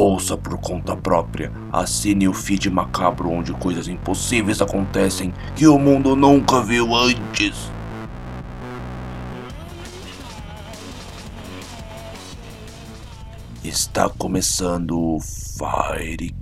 Ouça por conta própria. Assine o feed macabro onde coisas impossíveis acontecem que o mundo nunca viu antes. Está começando o Firecast.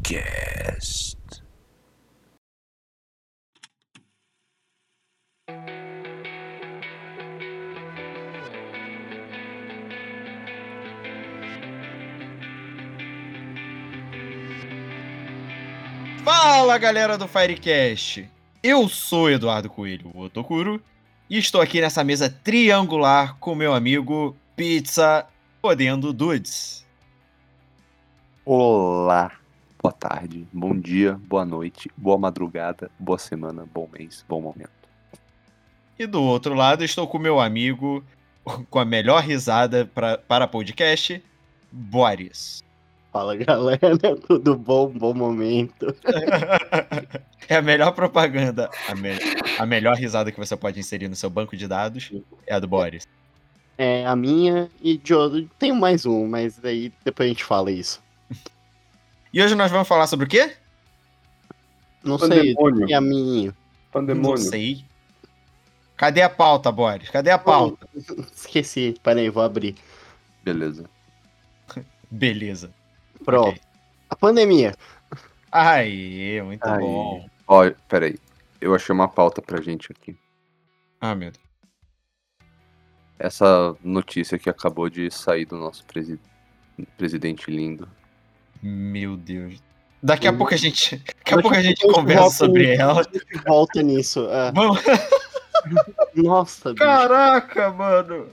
Fala galera do Firecast! Eu sou Eduardo Coelho, o Otokuro, e estou aqui nessa mesa triangular com meu amigo Pizza Podendo Dudes. Olá, boa tarde, bom dia, boa noite, boa madrugada, boa semana, bom mês, bom momento. E do outro lado estou com meu amigo, com a melhor risada pra, para podcast, Boris. Fala galera, tudo bom? Bom momento. é a melhor propaganda, a, me- a melhor risada que você pode inserir no seu banco de dados é a do Boris. É a minha e de outro. Tem mais um, mas aí depois a gente fala isso. E hoje nós vamos falar sobre o quê? Não sei, Pandemônio. e a minha. Não Pandemônio. sei. Cadê a pauta, Boris? Cadê a pauta? Esqueci, peraí, vou abrir. Beleza. Beleza. Pronto. Ok. A pandemia. Aí, muito Aí. bom. Ó, peraí, eu achei uma pauta pra gente aqui. Ah, meu Deus. Essa notícia que acabou de sair do nosso presi- presidente lindo. Meu Deus. Daqui a Uhum. pouco a gente, daqui a Daqui pouco a gente conversa sobre nisso. ela. A gente volta nisso. é. Vamos. Nossa, bicho. Caraca, mano.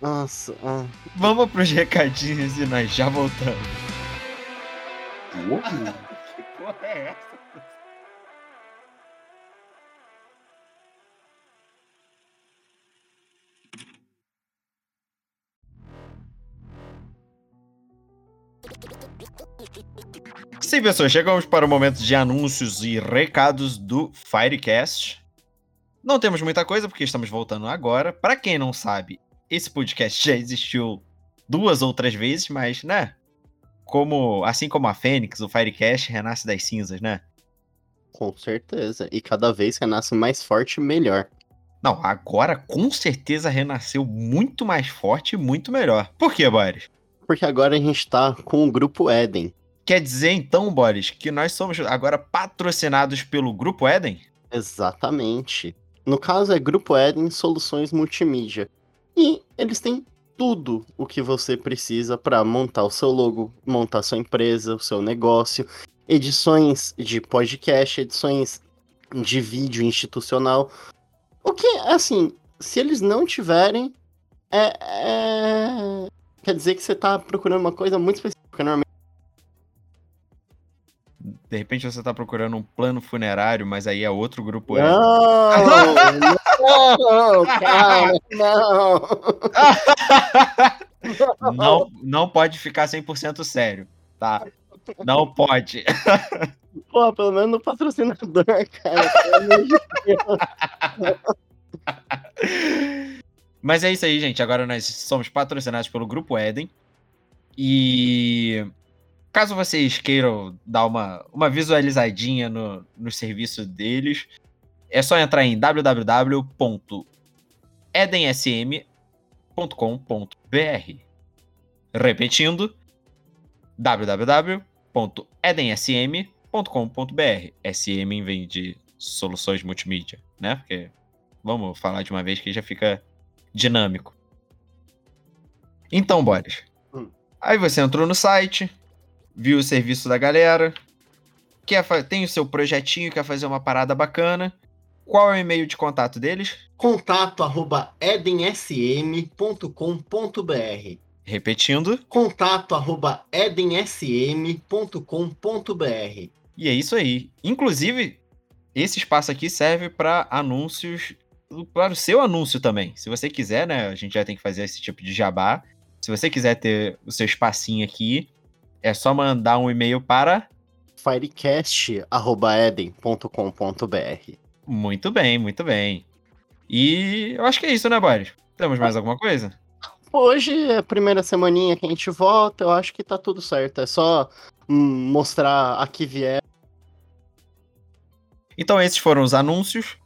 Nossa. ah. Vamos pros recadinhos e nós já voltamos. Que porra é essa? Sim, pessoas, chegamos para o momento de anúncios e recados do Firecast. Não temos muita coisa porque estamos voltando agora. Para quem não sabe, esse podcast já existiu duas ou três vezes, mas, né? Como, assim como a Fênix, o Firecast renasce das cinzas, né? Com certeza. E cada vez renasce mais forte, melhor. Não, agora com certeza renasceu muito mais forte e muito melhor. Por quê, Boris? Porque agora a gente tá com o grupo Eden. Quer dizer então, Boris, que nós somos agora patrocinados pelo Grupo Eden? Exatamente. No caso é Grupo Eden Soluções Multimídia. E eles têm tudo o que você precisa para montar o seu logo, montar sua empresa, o seu negócio, edições de podcast, edições de vídeo institucional. O que, assim, se eles não tiverem, é, é- quer dizer que você tá procurando uma coisa muito específica. Normalmente De repente você tá procurando um plano funerário, mas aí é outro Grupo. Não, não, cara, não. Não, não pode ficar 100% sério, tá? Não pode. Pô, pelo menos no patrocinador, cara. Mas é isso aí, gente. Agora nós somos patrocinados pelo Grupo Eden. E caso vocês queiram dar uma, uma visualizadinha no, no serviço deles, é só entrar em www.edensm.com.br. Repetindo, www.edensm.com.br. SM vem de soluções multimídia, né? Porque vamos falar de uma vez que já fica dinâmico. Então, Boris. Hum. Aí você entrou no site, viu o serviço da galera, quer tem o seu projetinho, quer fazer uma parada bacana. Qual é o e-mail de contato deles? Contato arroba edensm.com.br Repetindo. Contato arroba edensm.com.br E é isso aí. Inclusive, esse espaço aqui serve para anúncios, para o seu anúncio também. Se você quiser, né? A gente já tem que fazer esse tipo de jabá. Se você quiser ter o seu espacinho aqui, é só mandar um e-mail para. firecast.eden.com.br Muito bem, muito bem. E eu acho que é isso, né, Boris? Temos mais alguma coisa? Hoje é a primeira semaninha que a gente volta, eu acho que tá tudo certo. É só hum, mostrar a que vier. Então, esses foram os anúncios.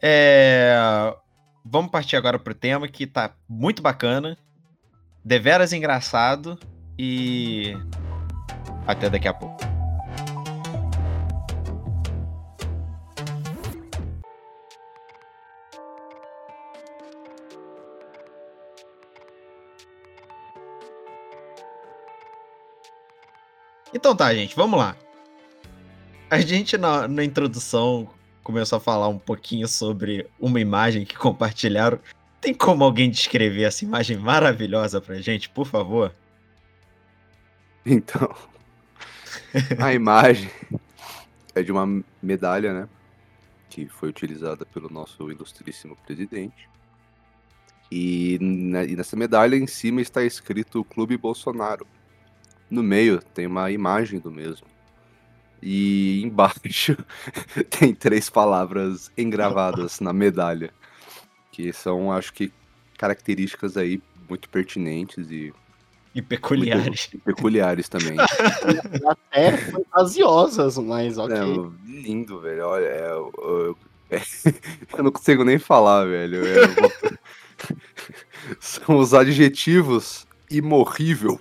É, Vamos partir agora pro tema que tá muito bacana, deveras engraçado e. Até daqui a pouco. Então tá, gente, vamos lá. A gente na, na introdução começou a falar um pouquinho sobre uma imagem que compartilharam. Tem como alguém descrever essa imagem maravilhosa pra gente, por favor? Então, a imagem é de uma medalha, né? Que foi utilizada pelo nosso ilustríssimo presidente. E, na- e nessa medalha em cima está escrito Clube Bolsonaro. No meio tem uma imagem do mesmo. E embaixo tem três palavras engravadas na medalha. Que são, acho que, características aí muito pertinentes e E peculiares. muito peculiares também. Até fantasiosas, mas ok. É, lindo, velho. Olha, é, eu, eu- eu não consigo nem falar, velho. É, vou- São os adjetivos imorrível,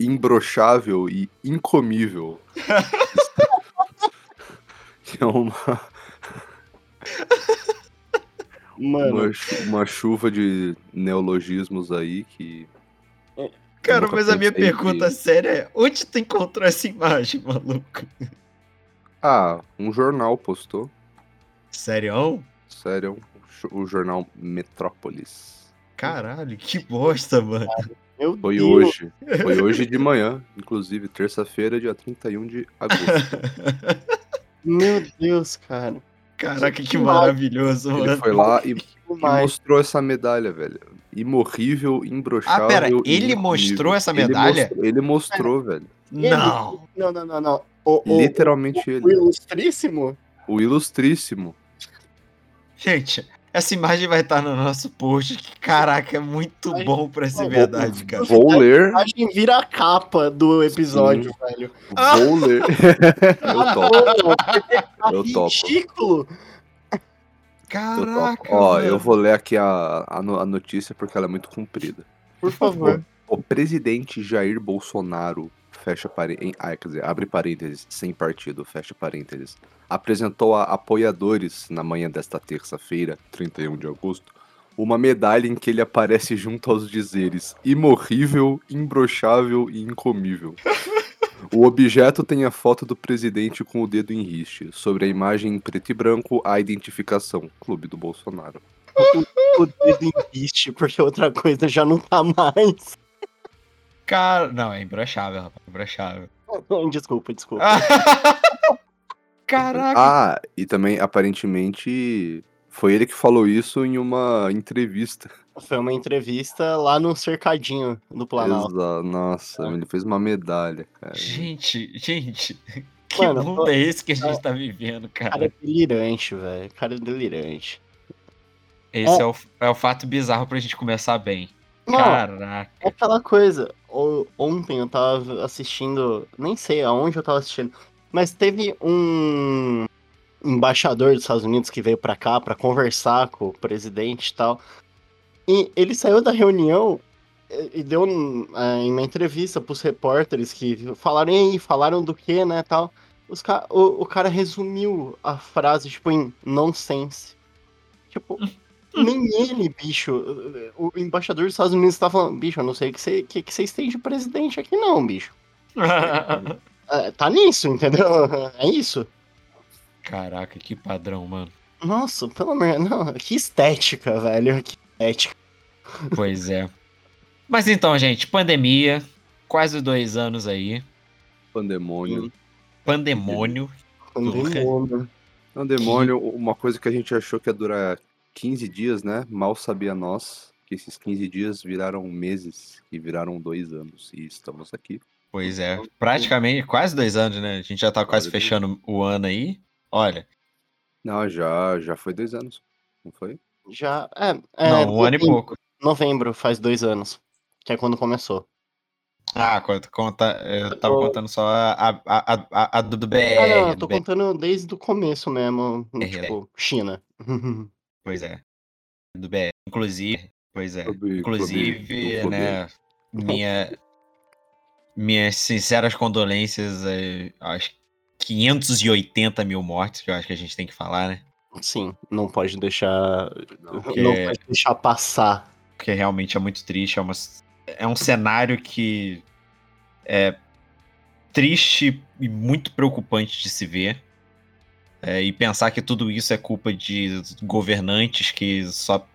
imbrochável e incomível. Que é uma, Mano, uma, uma chuva de neologismos aí que. Cara, mas a minha pergunta que- séria é: onde tu encontrou essa imagem, maluco? Ah, um jornal postou. Sério? Sério, o jornal Metrópolis. Caralho, que bosta, mano. meu Foi Deus. hoje. Foi hoje de manhã, inclusive, terça-feira, dia 31 de agosto. Meu Deus, cara. Caraca, que Que maravilhoso, Ele mano. foi lá e, e mostrou essa medalha, velho. Imorrível, imbrochável. Ah, pera, ele mostrou essa Ele medalha? mostrou- Ele mostrou, velho. Não. Não, não, não, não. O, o, Literalmente o ele. ilustríssimo? O ilustríssimo. Gente, essa imagem vai estar no nosso post. que, Caraca, é muito Ai, bom pra ser vou- verdade, cara. Vou A ler. imagem vira a capa do episódio, velho. Vou ler. Eu topo. Eu topo. ridículo. Caraca. Ó, eu vou ler aqui a, a, no- a notícia porque ela é muito comprida. Por favor. O presidente Jair Bolsonaro, fecha parênteses, ah, quer dizer, abre parênteses, sem partido, fecha parênteses, apresentou a apoiadores na manhã desta terça-feira, 31 de agosto, uma medalha em que ele aparece junto aos dizeres imorrível, imbrochável e incomível. O objeto tem a foto do presidente com o dedo em riste. Sobre a imagem em preto e branco, a identificação, Clube do Bolsonaro. O dedo inviste, porque outra coisa já não tá mais. Cara, não, é imbrochável, rapaz. Imbrochável. Desculpa, desculpa. Caraca. Ah, e também, aparentemente, foi ele que falou isso em uma entrevista. Foi uma entrevista lá no cercadinho do Planalto. Exa- Nossa, ele fez uma medalha, cara. Gente, gente. Que Mano, mundo ó, é esse que a gente tá vivendo, Cara cara? é delirante, velho. Cara é delirante. Esse é o, é o fato bizarro pra gente começar bem. Não, Caraca. é aquela coisa. Ontem eu tava assistindo. Nem sei aonde eu tava assistindo. Mas teve um embaixador dos Estados Unidos que veio pra cá pra conversar com o presidente e tal. E ele saiu da reunião e deu é, em uma entrevista pros repórteres que falaram, e aí, falaram do que, né, tal. Os ca o, o cara resumiu a frase, tipo, em nonsense. Tipo, nem ele, bicho. O embaixador dos Estados Unidos tá falando, bicho, eu não sei o que você que, que vocês têm de presidente aqui, não, bicho. É, tá nisso, entendeu? É isso. Caraca, que padrão, mano. Nossa, pelo amor não, que estética, velho. Que estética. Pois é. Mas então, gente, pandemia, quase dois anos aí. Pandemônio. Pandemônio. Pandemônio. Pandemônio, uma coisa que a gente achou que ia durar 15 dias, né? Mal sabia nós que esses 15 dias viraram meses e viraram dois anos. E estamos aqui. Pois é, praticamente quase dois anos, né? A gente já tá quase fechando o ano aí. Olha, Não, já, já foi dois anos. Não foi? Já. É, é não, um ano e pouco. Novembro faz dois anos. Que é quando começou. Ah, conta, conta eu tava tô- contando só a, a, a, a, a do, do BR. Ah, não, eu tô BR. contando desde o começo mesmo. É, tipo, China. Pois é. Do BR. Inclusive, pois é. Clube- Inclusive, clube- clube. né, minha, minhas sinceras condolências às 580 mil mortes, que eu acho que a gente tem que falar, né? Sim, não pode deixar. Não, Não Porque- pode deixar passar. Porque realmente é muito triste, é, uma, é um cenário que é triste e muito preocupante de se ver. É, e pensar que tudo isso é culpa de governantes que só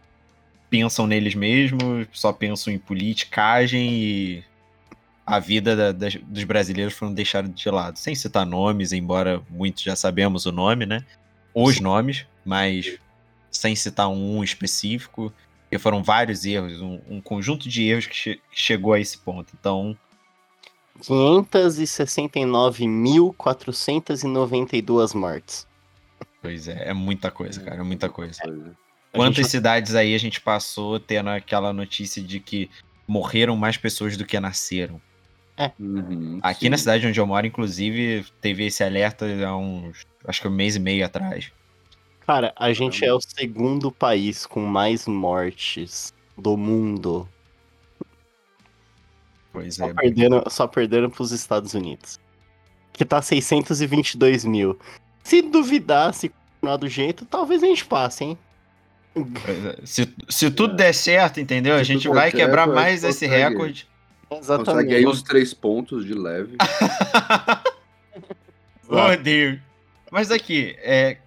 pensam neles mesmos, só pensam em politicagem e a vida da- das- dos brasileiros foram deixados de lado. Sem citar nomes, embora muitos já sabemos o nome, né? Os nomes, mas sem citar um específico, porque foram vários erros, um, um conjunto de erros que, che- que chegou a esse ponto. Então, 569.492 mortes. pois é, é muita coisa, cara, é muita coisa. Coisa. A Quantas gente- cidades aí a gente passou tendo aquela notícia de que morreram mais pessoas do que nasceram? Uhum, Aqui sim. na cidade onde eu moro, inclusive, teve esse alerta há uns, acho que um mês e meio atrás. Cara, a gente é o segundo país com mais mortes do mundo. Pois Só é. perderam, só perderam pros Estados Unidos. Que tá 622 mil. Se duvidar, se continuar do jeito, talvez a gente passe, hein? é. Se, se tudo der certo, entendeu? A Se gente tudo der vai quebrar certo, a mais gente esse consegue. Recorde. Consegue Exatamente. aí uns três pontos de leve. Oh, Deus. Mas aqui, é...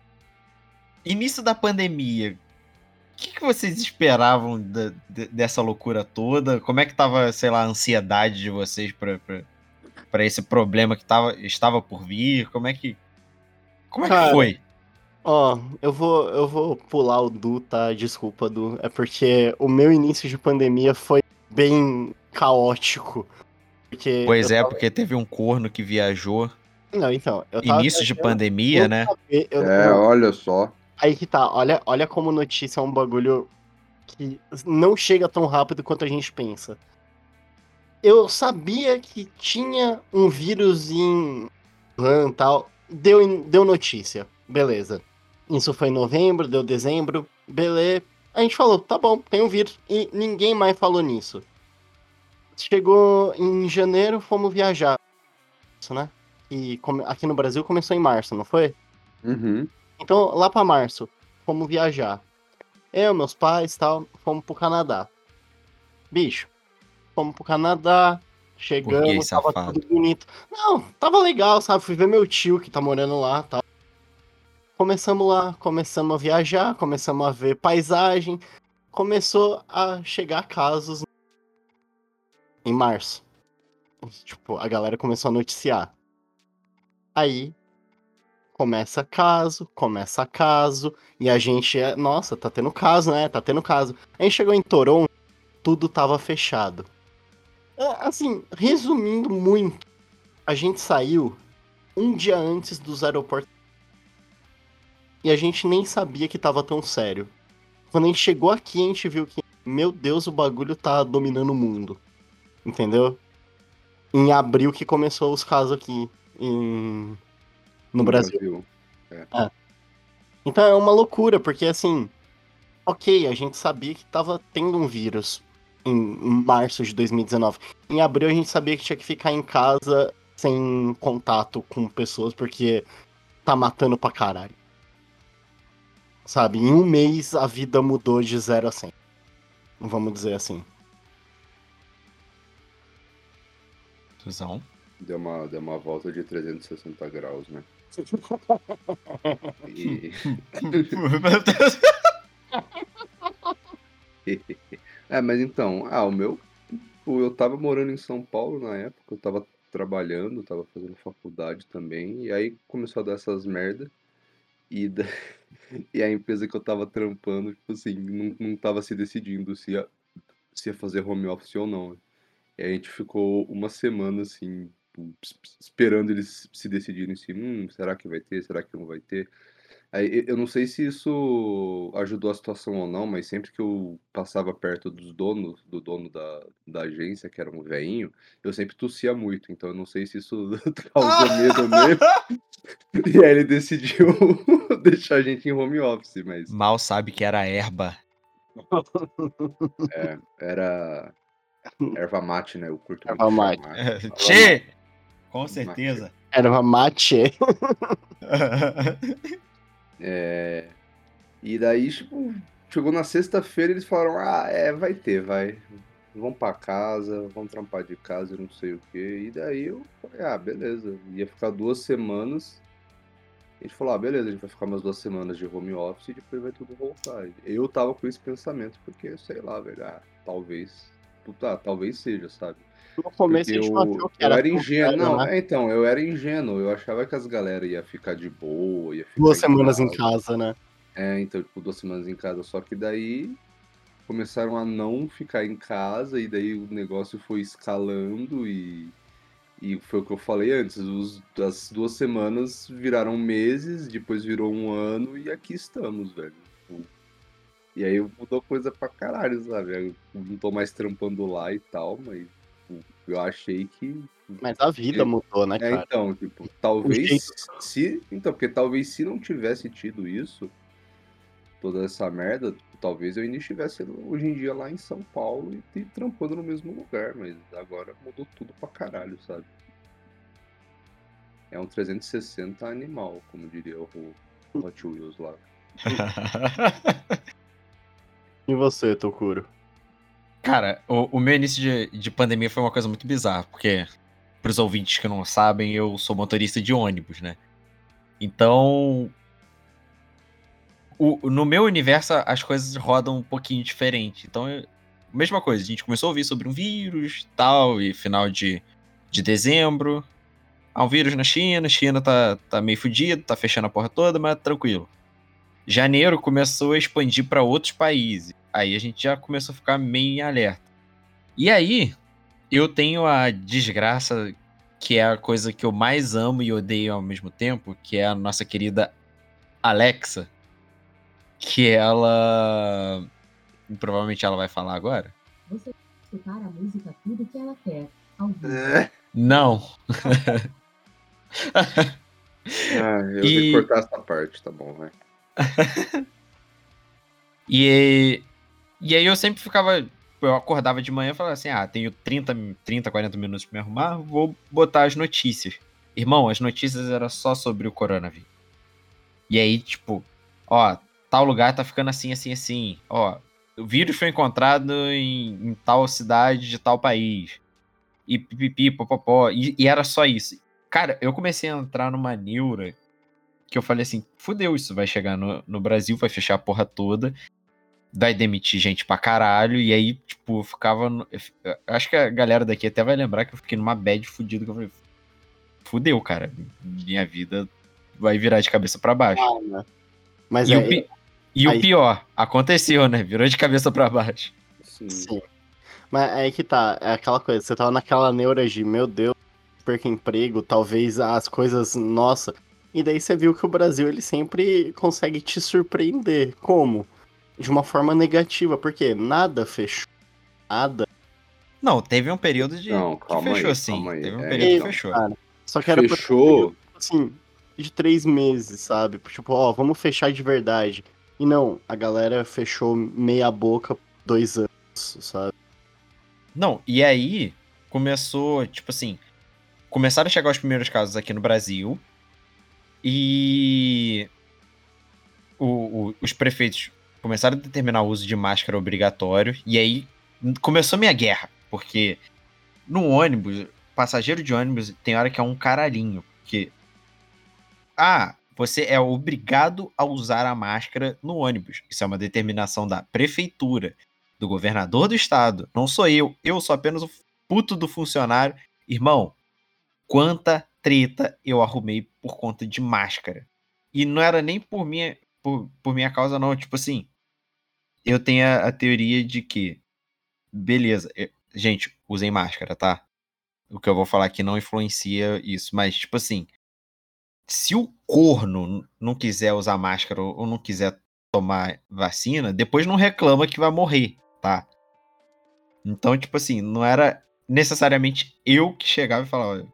início da pandemia, o que, que vocês esperavam da- de- dessa loucura toda? Como é que tava, sei lá, a ansiedade de vocês pra, pra, pra esse problema que tava, estava por vir? Como é que. Como é que Cara, foi? Ó, eu vou, eu vou pular o Du, tá? Desculpa, Du. É porque o meu início de pandemia foi bem caótico. Porque Pois é, tava- porque teve um corno que viajou. Não, então, eu tava Início de pandemia, né? eu- É, não, olha só. Aí que tá, olha, olha como notícia é um bagulho que não chega tão rápido quanto a gente pensa. Eu sabia que tinha um vírus em Wuhan e tal, deu, deu notícia, beleza. Isso foi em novembro, deu dezembro, beleza. A gente falou, tá bom, tem um vírus, e ninguém mais falou nisso. Chegou em janeiro, fomos viajar. Isso, né? E aqui no Brasil começou em março, não foi? Uhum. Então, lá pra março, fomos viajar. Eu, meus pais tal, fomos pro Canadá. Bicho, fomos pro Canadá, chegamos, tava safado? tudo bonito. Não, tava legal, sabe? Fui ver meu tio que tá morando lá tal. Começamos lá, começamos a viajar, começamos a ver paisagem. Começou a chegar casos em março. Tipo, a galera começou a noticiar. Aí começa caso, começa caso, e a gente é, nossa, tá tendo caso, né? Tá tendo caso. A gente chegou em Toronto, tudo tava fechado. É, Assim, resumindo muito, a gente saiu um dia antes dos aeroportos e a gente nem sabia que tava tão sério. Quando a gente chegou aqui, a gente viu que, meu Deus, o bagulho tá dominando o mundo. Entendeu? Em abril que começou os casos aqui em... no Brasil. Então é uma loucura, porque assim, ok, a gente sabia que tava tendo um vírus em, março de 2019. Em abril a gente sabia que tinha que ficar em casa sem contato com pessoas, porque tá matando pra caralho. Sabe, em um mês a vida mudou de 0 a 100. Vamos dizer assim. Tuzão. Deu uma, deu uma volta de 360 graus, né? E... É, mas então, ah, o meu. Eu tava morando em São Paulo na época, eu tava trabalhando, tava fazendo faculdade também, e aí começou a dar essas merda. E, da- e a empresa que eu tava trampando, tipo assim, não, não tava se decidindo se ia, se ia fazer home office ou não. E a gente ficou uma semana assim, tipo, es- esperando eles se decidirem se, hum, será que vai ter, será que não vai ter? Aí, eu não sei se isso ajudou a situação ou não, mas sempre que eu passava perto dos donos, do dono da, da agência, que era um velhinho, eu sempre tossia muito. Então eu não sei se isso causou medo nele. E aí ele decidiu deixar a gente em home office, mas Mal sabe que era erva. é, era erva mate, né? Eu curto Erva muito mate. erva mate. Tchê! Com certeza. Era uma mate. É, E daí, tipo, chegou na sexta-feira eles falaram: Ah, é, vai ter, vai. Vamos pra casa, vamos trampar de casa, não sei o quê. E daí eu falei: Ah, beleza. Ia ficar duas semanas. A gente falou: Ah, beleza, a gente vai ficar umas duas semanas de home office e depois vai tudo voltar. Eu tava com esse pensamento, porque sei lá, velho, ah, talvez. Puta, talvez seja, sabe? No começo Porque a gente eu, que eu era era ingênuo. Não, né? é, então, eu era ingênuo. Eu achava que as galera ia ficar de boa, ia ficar Duas em semanas em casa. casa, né? É, então, tipo, duas semanas em casa. Só que daí começaram a não ficar em casa, e daí o negócio foi escalando, e, e foi o que eu falei antes: os, as duas semanas viraram meses, depois virou um ano, e aqui estamos, velho. Tipo, E aí mudou coisa pra caralho, sabe? Eu não tô mais trampando lá e tal, mas tipo, eu achei que Mas a vida É. mudou, né, é, cara? então, tipo, talvez se. Então, porque talvez se não tivesse tido isso, toda essa merda, talvez eu ainda estivesse hoje em dia lá em São Paulo e, e trampando no mesmo lugar, mas agora mudou tudo pra caralho, sabe? É um 360 animal, como diria o o Hot Wheels lá. E você, Tokuro? Cara, o, o meu início de, de pandemia foi uma coisa muito bizarra, porque, pros ouvintes que não sabem, eu sou motorista de ônibus, né? Então. o- no meu universo, as coisas rodam um pouquinho diferente. Então, eu- mesma coisa, a gente começou a ouvir sobre um vírus tal, e final de, de dezembro. Há um vírus na China, China tá, tá meio fudido, tá fechando a porra toda, mas tranquilo. Janeiro começou a expandir para outros países. Aí a gente já começou a ficar meio em alerta. E aí, eu tenho a desgraça, que é a coisa que eu mais amo e odeio ao mesmo tempo, que é a nossa querida Alexa. Que ela. Provavelmente ela vai falar agora. Você pode escutar a música tudo que ela quer, ao vivo. Não. Ah, eu E- vou cortar essa parte, tá bom, vai. E, e aí eu sempre ficava. Eu acordava de manhã e falava assim: ah, tenho 30, 30, 40 minutos pra me arrumar, vou botar as notícias. Irmão, as notícias eram só sobre o coronavírus. E aí, tipo, ó, tal lugar tá ficando assim, assim, assim. Ó, o vírus foi encontrado em, em tal cidade de tal país. E pipipi, popopó. E, e era só isso. Cara, eu comecei a entrar numa neura que eu falei assim: fudeu, isso vai chegar no, no Brasil, vai fechar a porra toda vai demitir gente pra caralho, e aí, tipo, eu ficava. no- eu Acho que a galera daqui até vai lembrar que eu fiquei numa bad fudida que eu falei. Fudeu, cara. Minha vida vai virar de cabeça pra baixo. Ah, né? Mas e é, o, pi- e o aí- pior, aconteceu, né? Virou de cabeça pra baixo. Sim. Sim. Mas é aí que tá, é aquela coisa, você tava naquela neura de, meu Deus, perca emprego, talvez as coisas, nossa. E daí você viu que o Brasil, ele sempre consegue te surpreender. Como? De uma forma negativa, porque nada fechou. Nada. Não, teve um período de. Não, que calma fechou aí, assim. calma aí. Teve um É, período que então. fechou. Cara, Só que era Fechou. assim, de três meses, sabe? Tipo, ó, vamos fechar de verdade. E não, a galera fechou meia boca dois anos, sabe? Não, e aí começou, tipo assim, começaram a chegar os primeiros casos aqui no Brasil e o- o- os prefeitos começaram a determinar o uso de máscara obrigatório e aí começou minha guerra, porque no ônibus, passageiro de ônibus tem hora que é um caralhinho, porque ah, você é obrigado a usar a máscara no ônibus. Isso é uma determinação da prefeitura do governador do estado. Não sou eu. Eu sou apenas o puto do funcionário. Irmão, quanta treta eu arrumei por conta de máscara. E não era nem por minha, por, por minha causa, não. Tipo assim, eu tenho a, a teoria de que, beleza, eu- gente, usem máscara, tá? O que eu vou falar aqui não influencia isso, mas, tipo assim, se o corno não quiser usar máscara ou não quiser tomar vacina, depois não reclama que vai morrer, tá? Então, tipo assim, não era necessariamente eu que chegava e falava,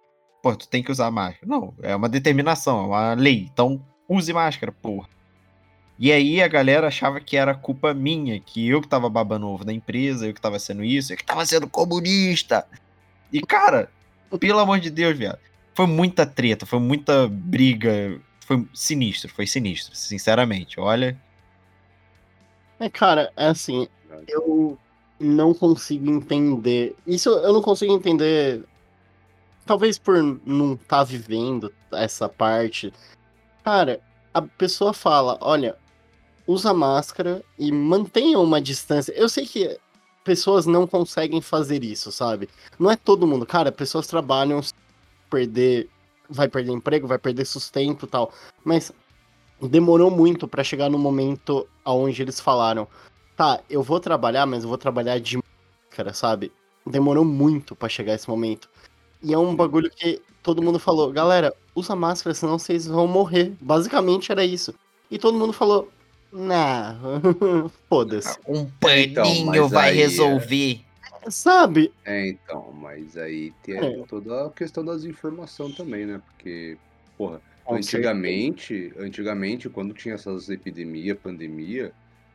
pô, tu tem que usar máscara. Não, é uma determinação, é uma lei. Então, use máscara, porra. E aí a galera achava que era culpa minha, que eu que tava babando ovo da empresa, eu que tava sendo isso, eu que tava sendo comunista. E, cara, pelo amor de Deus, viado. Foi muita treta, foi muita briga. Foi sinistro, foi sinistro, sinceramente. Olha. É, cara, é assim, eu não consigo entender. Isso eu não consigo entender. Talvez por não estar tá vivendo essa parte. Cara, a pessoa fala: olha, usa máscara e mantenha uma distância. Eu sei que pessoas não conseguem fazer isso, sabe? Não é todo mundo. Cara, pessoas trabalham, perder, vai perder emprego, vai perder sustento tal. Mas demorou muito para chegar no momento aonde eles falaram: "Tá, eu vou trabalhar, mas eu vou trabalhar de máscara", sabe? Demorou muito para chegar esse momento. E é um bagulho que todo mundo falou: "Galera, usa máscara, senão vocês vão morrer". Basicamente era isso. E todo mundo falou: não, foda-se. Um paninho então, vai aí, é resolver. É... Sabe? É, então, mas aí tem é. toda a questão das informações também, né? Porque, porra, Com antigamente, certeza. antigamente, quando tinha essas epidemias, pandemia,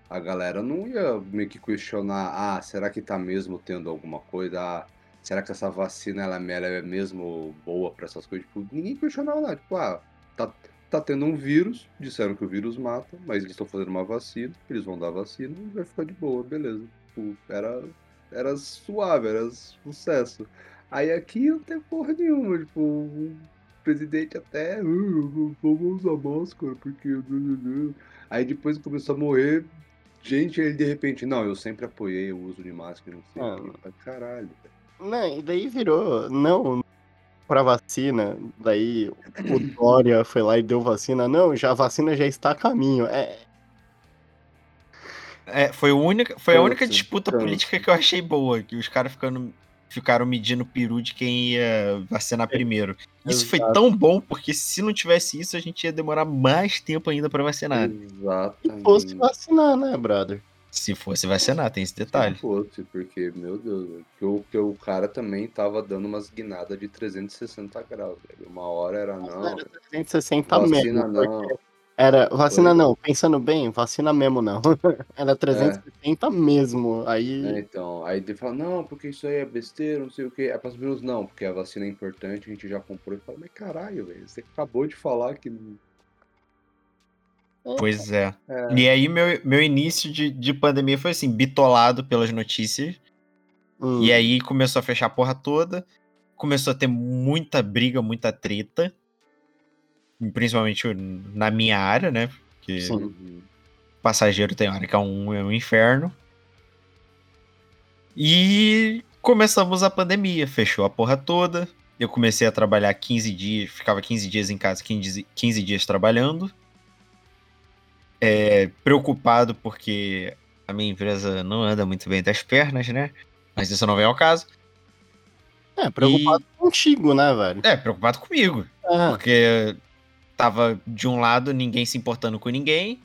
a galera não ia meio que questionar, ah, será que tá mesmo tendo alguma coisa? Ah, será que essa vacina ela é mesmo boa para essas coisas? Tipo, ninguém questionava nada. Tipo, ah, tá tá tendo um vírus, disseram que o vírus mata, mas eles estão fazendo uma vacina, eles vão dar vacina e vai ficar de boa, beleza. Tipo, era, era suave, era sucesso. Aí aqui não tem porra nenhuma, tipo, o presidente até, ah, vamos usar máscara, porque... Aí depois começou a morrer gente, ele de repente, não, eu sempre apoiei o uso de máscara, não sei ah, o que. Caralho, Não, e daí virou, não, para vacina, daí o Dória foi lá e deu vacina. Não, já a vacina já está a caminho. É, é foi, a única, foi a única disputa política que eu achei boa, que os caras ficando ficaram medindo o peru de quem ia vacinar é, primeiro. Isso Exato. foi tão bom, porque se não tivesse isso, a gente ia demorar mais tempo ainda para vacinar. Exatamente. Se fosse vacinar, né, brother? Se fosse vacinar, tem esse detalhe. Se fosse, porque, meu Deus, que o, que o cara também tava dando umas guinadas de 360 graus. Velho. Uma hora era não. Era 360 vacina mesmo. Não. Era vacina Foi. não, pensando bem, vacina mesmo não. era 360 é. mesmo. Aí. É, então, aí ele fala, não, porque isso aí é besteira, não sei o que. É para os não, porque a vacina é importante, a gente já comprou. E fala, mas caralho, velho, você acabou de falar que Pois é. é. E aí, meu, meu início de, de pandemia foi assim, bitolado pelas notícias. Hum. E aí começou a fechar a porra toda. Começou a ter muita briga, muita treta. Principalmente na minha área, né? Porque Sim. passageiro tem hora que é um, é um inferno. E começamos a pandemia. Fechou a porra toda. Eu comecei a trabalhar 15 dias, ficava 15 dias em casa, 15, 15 dias trabalhando é, preocupado porque a minha empresa não anda muito bem das pernas, né? Mas isso não vem ao caso. É, preocupado e... contigo, né, velho? É, preocupado comigo. É. Porque tava de um lado ninguém se importando com ninguém.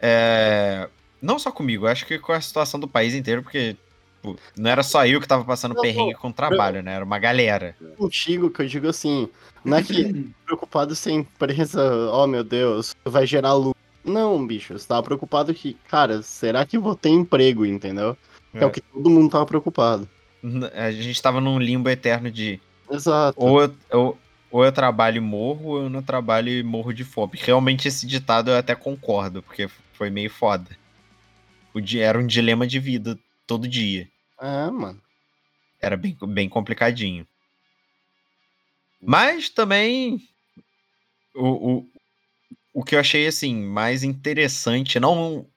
É... Não só comigo, acho que com a situação do país inteiro, porque pô, não era só eu que tava passando não, perrengue com o trabalho, né? Era uma galera. Contigo, que eu digo assim, não é que preocupado se a empresa, oh meu Deus, vai gerar lucro não, bicho, você tava preocupado que, cara, será que vou ter emprego, entendeu? É, é o que todo mundo tava preocupado. A gente tava num limbo eterno de. Exato. Ou eu, eu, ou eu trabalho e morro, ou eu não trabalho e morro de fome. Realmente esse ditado eu até concordo, porque foi meio foda. O dia, era um dilema de vida todo dia. É, mano. Era bem, bem complicadinho. Mas também o, o, o que eu achei assim mais interessante, não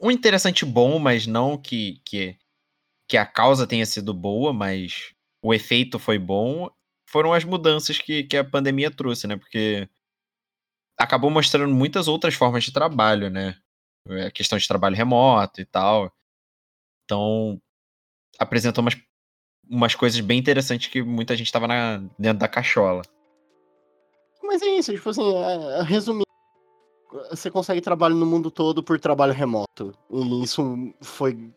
um interessante bom, mas não que que, que a causa tenha sido boa, mas o efeito foi bom, foram as mudanças que, que a pandemia trouxe, né? Porque acabou mostrando muitas outras formas de trabalho, né? A questão de trabalho remoto e tal. Então, apresentou umas, umas coisas bem interessantes que muita gente estava dentro da cachola. Mas é isso, tipo assim, é, resumindo, você consegue trabalho no mundo todo por trabalho remoto. E isso foi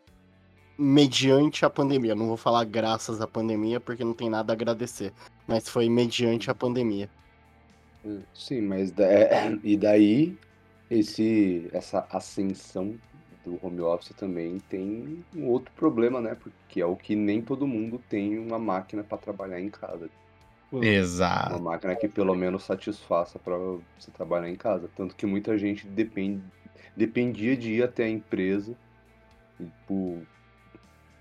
mediante a pandemia. Não vou falar graças à pandemia, porque não tem nada a agradecer. Mas foi mediante a pandemia. Sim, mas da- é, e daí esse essa ascensão do home office também tem um outro problema, né? Porque é o que nem todo mundo tem uma máquina para trabalhar em casa. Uma Exato. máquina que pelo menos satisfaça para você trabalhar em casa. Tanto que muita gente depende, dependia de ir até a empresa. e, Tipo,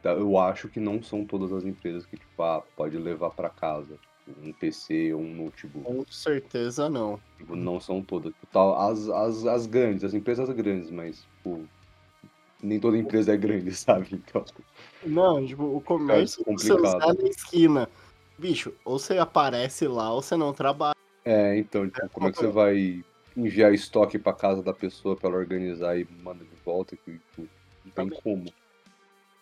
eu acho que não são todas as empresas que, tipo, ah, pode levar para casa um PC ou um notebook. Com certeza não. Tipo, não são todas. Tipo, tal, as, as, as grandes, as empresas grandes, mas, tipo, nem toda empresa é grande, sabe? Então, Não, tipo, o comércio do seu complicado. Zé na esquina. Bicho, ou você aparece lá ou você não trabalha. é, então, tipo, como é que você vai enviar estoque pra casa da pessoa pra ela organizar e manda de volta? Que, tipo, não tem como.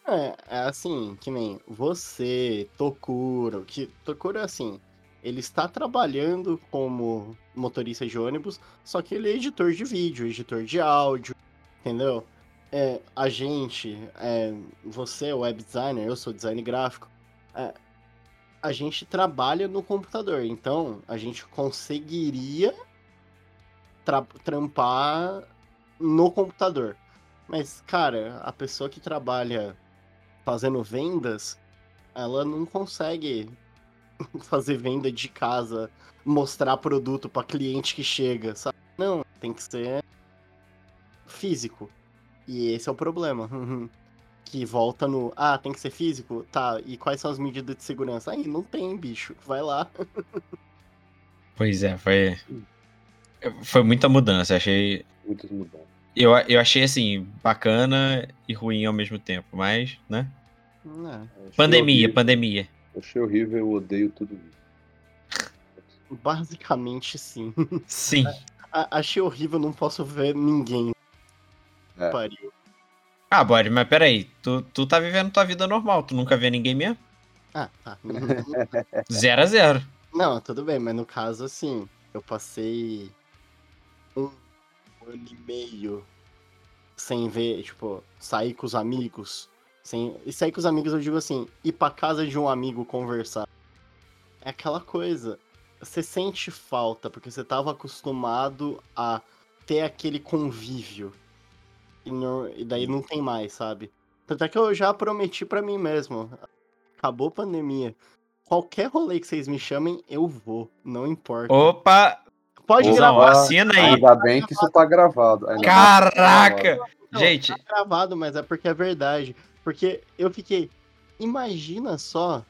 É, é assim, que nem você, Tokuro, que Tokuro é assim, ele está trabalhando como motorista de ônibus, só que ele é editor de vídeo, editor de áudio, entendeu? É, a gente, é, você é web designer, eu sou design gráfico, é, a gente trabalha no computador, então a gente conseguiria tra- trampar no computador. Mas, cara, a pessoa que trabalha fazendo vendas, ela não consegue fazer venda de casa, mostrar produto para cliente que chega, sabe? Não, tem que ser físico. E esse é o problema. que volta no, ah, tem que ser físico? Tá, e quais são as medidas de segurança? Aí, não tem, bicho. Vai lá. Pois é, foi. Foi muita mudança. Achei. Muitas mudanças. Eu, eu achei assim, bacana e ruim ao mesmo tempo, mas, né? É. Achei Pandemia, horrível- pandemia. Achei horrível, eu odeio tudo isso. Basicamente, sim. Sim. A- achei horrível, não posso ver ninguém. É. Pariu. Ah, Bode, mas peraí, tu, tu tá vivendo tua vida normal, tu nunca vê ninguém mesmo? Ah, tá. Zero a zero. Não, tudo bem, mas no caso, assim, eu passei um ano e meio sem ver, tipo, sair com os amigos. Sem... E sair com os amigos, eu digo assim, ir pra casa de um amigo conversar. É aquela coisa. Você sente falta, porque você tava acostumado a ter aquele convívio. E, no- e daí não tem mais, sabe? Tanto é que eu já prometi pra mim mesmo. Acabou a pandemia. Qualquer rolê que vocês me chamem, eu vou. Não importa. Opa! Pode Opa. Não, gravar. assina aí. Ainda bem que isso tá gravado. Ainda tá Caraca! Não, Gente, tá gravado, mas é porque é verdade. Porque eu fiquei. Imagina só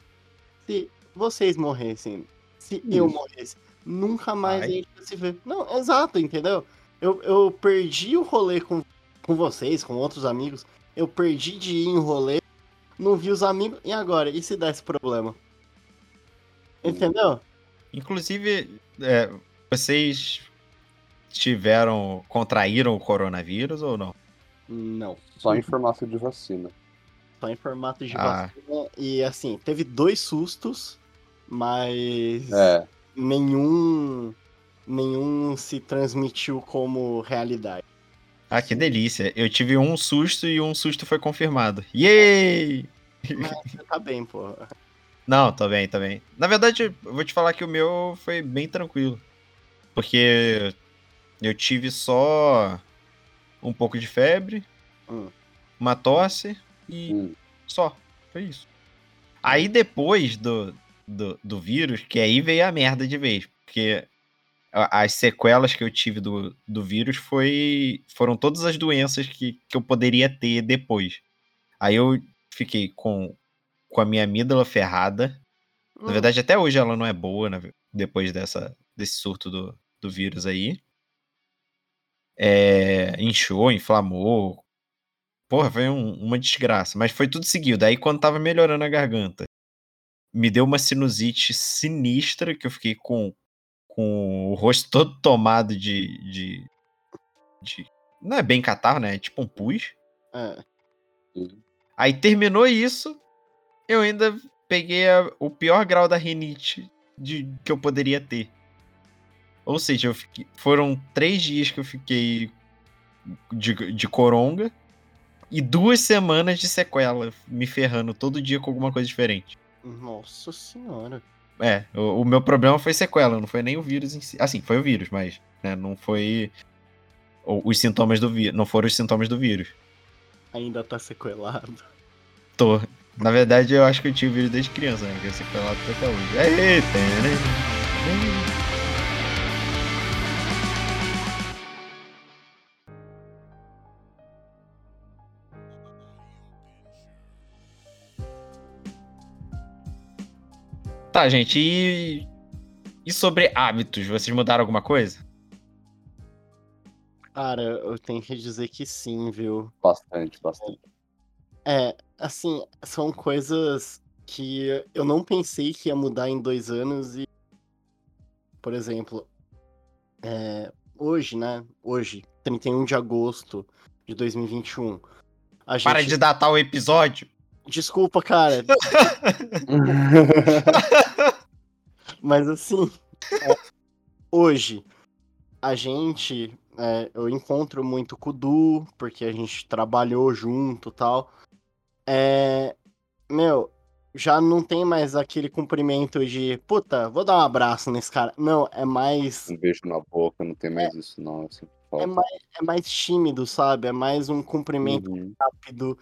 se vocês morressem. Se eu morresse. Nunca mais Ai. a gente ia se ver. Não, exato, entendeu? Eu, eu perdi o rolê com, com vocês, com outros amigos. Eu perdi de ir em rolê. Não vi os amigos. E agora? E se desse problema? Entendeu? inclusive, é, vocês tiveram, contraíram o coronavírus ou não? Não. Só em formato de vacina. Só em formato de Ah. vacina. E assim, teve dois sustos, mas É, nenhum nenhum se transmitiu como realidade. Ah, que delícia. Eu tive um susto e um susto foi confirmado. Yay! Mas você tá bem, pô. Não, tô bem, tô bem. Na verdade, eu vou te falar que o meu foi bem tranquilo. Porque eu tive só um pouco de febre, Hum. uma tosse e hum, só. Foi isso. Aí depois do, do, do vírus, que aí veio a merda de vez. Porque as sequelas que eu tive do, do vírus foi, foram todas as doenças que, que eu poderia ter depois. Aí eu fiquei com, com a minha amígdala ferrada. Na Hum, verdade, até hoje ela não é boa, né, depois dessa, desse surto do, do vírus aí. É, inchou, inflamou. Porra, foi um- uma desgraça. Mas foi tudo seguido. Aí quando tava melhorando a garganta, me deu uma sinusite sinistra que eu fiquei com, com o rosto todo tomado de, de, de- Não é bem catarro, né? É tipo um pus. é. Aí terminou isso, eu ainda peguei a- o pior grau da rinite de, que eu poderia ter. Ou seja, eu fiquei- foram três dias que eu fiquei de, de coronga e duas semanas de sequela, me ferrando todo dia com alguma coisa diferente. Nossa senhora. É, o, o meu problema foi sequela, não foi nem o vírus em si. Assim, foi o vírus, mas né, não foi os sintomas do vírus. Não foram os sintomas do vírus. Ainda tá sequelado. Tô. Na verdade, eu acho que eu tinha o vírus desde criança, né? Porque sequelado até hoje. Eita, né? Tá, gente, e. E sobre hábitos? Vocês mudaram alguma coisa? Cara, eu tenho que dizer que sim, viu? Bastante, bastante. É, assim, são coisas que eu não pensei que ia mudar em dois anos e. Por exemplo, é, hoje, né? Hoje, 31 de agosto de 2021. A gente... Para de datar o episódio. Desculpa, cara. Mas assim, é, hoje a gente, é, eu encontro muito com o Du, porque a gente trabalhou junto e tal. É, meu, já não tem mais aquele cumprimento de, puta, vou dar um abraço nesse cara. Não, é mais, Um beijo na boca, não tem mais isso, não. Assim, falta. é mais, é mais tímido, sabe? É mais um cumprimento Uhum. rápido.